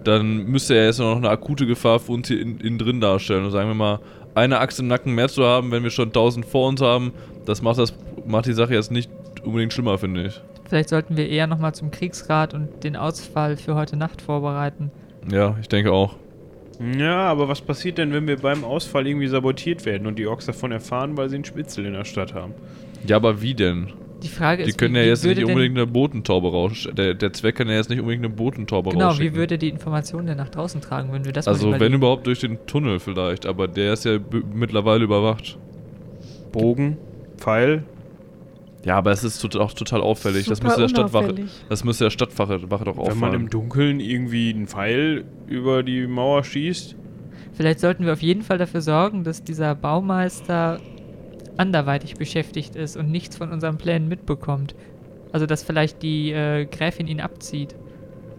dann müsste er jetzt noch eine akute Gefahr für uns hier innen in drin darstellen. Und sagen wir mal, eine Axt im Nacken mehr zu haben, wenn wir schon 1000 vor uns haben, das macht, das macht die Sache jetzt nicht unbedingt schlimmer, finde ich. Vielleicht sollten wir eher nochmal zum Kriegsrat und den Ausfall für heute Nacht vorbereiten. Ja, ich denke auch. Ja, aber was passiert denn, wenn wir beim Ausfall irgendwie sabotiert werden und die Orks davon erfahren, weil sie einen Spitzel in der Stadt haben? Ja, aber wie denn? Die Frage Die ist, können wie, ja jetzt nicht unbedingt eine Botentaube rausschicken. Der, der Zweck kann ja jetzt nicht unbedingt eine Botentaube Genau, rausschicken. wie würde die Information denn nach draußen tragen, wenn wir das also wenn überhaupt durch den Tunnel vielleicht, aber der ist ja mittlerweile überwacht. Bogen, Pfeil. Ja, aber es ist auch total auffällig. das Super müsste der Stadtwache, das müsste der Stadtwache Wache doch Wenn man im auffallen. Dunkeln irgendwie einen Pfeil über die Mauer schießt. Vielleicht sollten wir auf jeden Fall dafür sorgen, dass dieser Baumeister anderweitig beschäftigt ist und nichts von unseren Plänen mitbekommt. Also, dass vielleicht die äh, Gräfin ihn abzieht.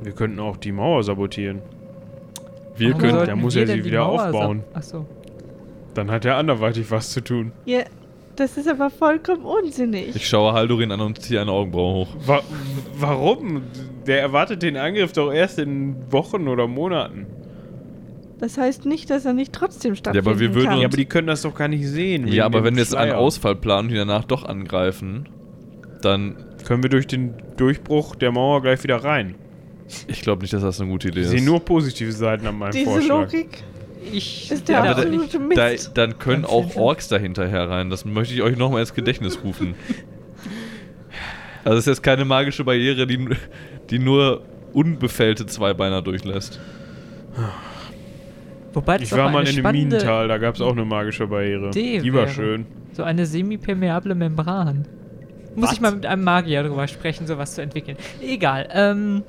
Wir könnten auch die Mauer sabotieren. Wir Warum können, der muss denn sie wieder aufbauen. sab- Ach so. Dann hat er anderweitig was zu tun. Ja, das ist aber vollkommen unsinnig. ich schaue Haldorin an und ziehe eine Augenbraue hoch. Wa warum? Der erwartet den Angriff doch erst in Wochen oder Monaten. Das heißt nicht, dass er nicht trotzdem aber stattfinden wir würden kann. Ja, aber die können das doch gar nicht sehen. Ja, aber wenn wir jetzt einen. Ausfall planen und die danach doch angreifen, dann. Können wir durch den Durchbruch der Mauer gleich wieder rein. Ich glaube nicht, dass das eine gute Idee Ich ist. sehe nur positive Seiten an meinem Diese Vorschlag. Logik Ich ist der aber absolute da, Mist. dann können Ganz auch. Orks dahinter herein. Das möchte ich euch nochmal ins Gedächtnis rufen. Also es ist jetzt keine magische Barriere, die, die nur unbefällte Zweibeiner durchlässt. Wobei das Ich war mal in dem Minental, da gab es auch eine magische Barriere. Idee Die war wäre. schön. So eine semipermeable Membran. Muss ich mal mit einem Magier drüber sprechen, sowas zu entwickeln. Egal. Ähm,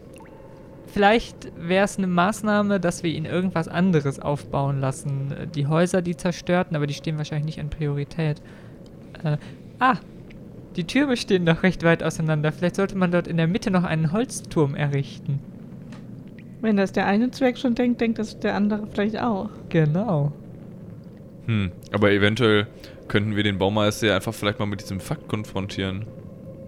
vielleicht wäre es eine Maßnahme, dass wir ihn irgendwas anderes aufbauen lassen. Äh, Die Häuser, die zerstörten, aber die stehen wahrscheinlich nicht an Priorität. Äh, ah, die Türme stehen doch recht weit auseinander. Vielleicht sollte man dort in der Mitte noch einen Holzturm errichten. Wenn das der eine Zwerg schon denkt, denkt das der andere vielleicht auch. Genau. Hm, aber eventuell könnten wir den Baumeister ja einfach vielleicht mal mit diesem Fakt konfrontieren.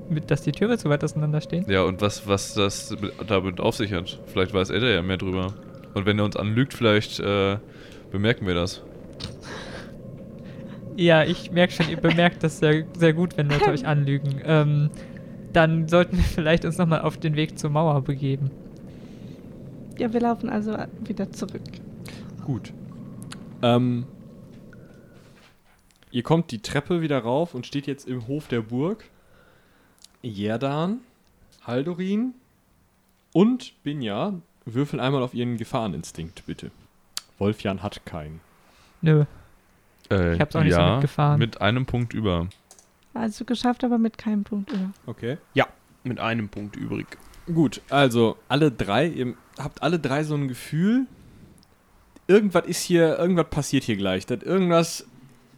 Mit, dass die Türme so weit auseinander stehen. Ja, und was, was das mit, damit auf sich hat. Vielleicht weiß er da ja mehr drüber. Und wenn er uns anlügt, vielleicht äh, bemerken wir das. Ja, ich merke schon, ihr bemerkt das sehr, sehr gut, wenn Leute euch anlügen. Ähm, dann sollten wir vielleicht uns nochmal auf den Weg zur Mauer begeben. Ja, wir laufen also wieder zurück. Gut. Ähm, ihr kommt die Treppe wieder rauf und steht jetzt im Hof der Burg. Jerdan, Haldorin und Binja würfeln einmal auf ihren Gefahreninstinkt, bitte. Wolfjan hat keinen. Nö. Äh, Ich hab's auch nicht so ja, mitgefahren. Mit einem Punkt über. Also geschafft, aber mit keinem Punkt über. Okay. Ja, mit einem Punkt übrig. Gut, also alle drei, ihr habt alle drei so ein Gefühl, irgendwas ist hier, irgendwas passiert hier gleich. Das irgendwas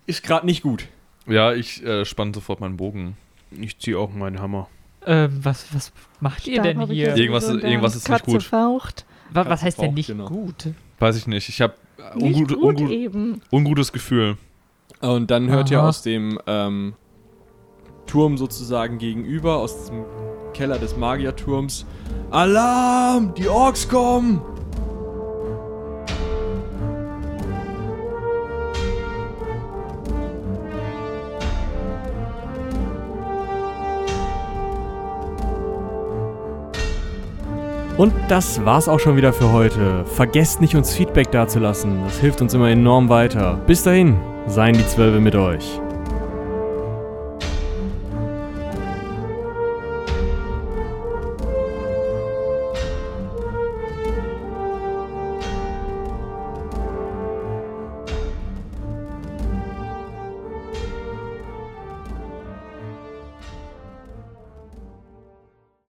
ist gerade nicht gut. Ja, ich äh, spanne sofort meinen Bogen. Ich ziehe auch meinen Hammer. Ähm, was, was macht ihr denn hier? Irgendwas- irgendwas ist nicht gut. Faucht. Wa- was heißt denn nicht genau. gut? Weiß ich nicht. Ich habe Nicht ungut, gut ungut, eben. ungutes Gefühl. Und dann hört ihr Aha. aus dem ähm, Turm sozusagen gegenüber, aus dem Keller des Magierturms, Alarm! Die Orks kommen! Und das war's auch schon wieder für heute. Vergesst nicht, uns Feedback dazulassen. Das hilft uns immer enorm weiter. Bis dahin, seien die Zwölfe mit euch.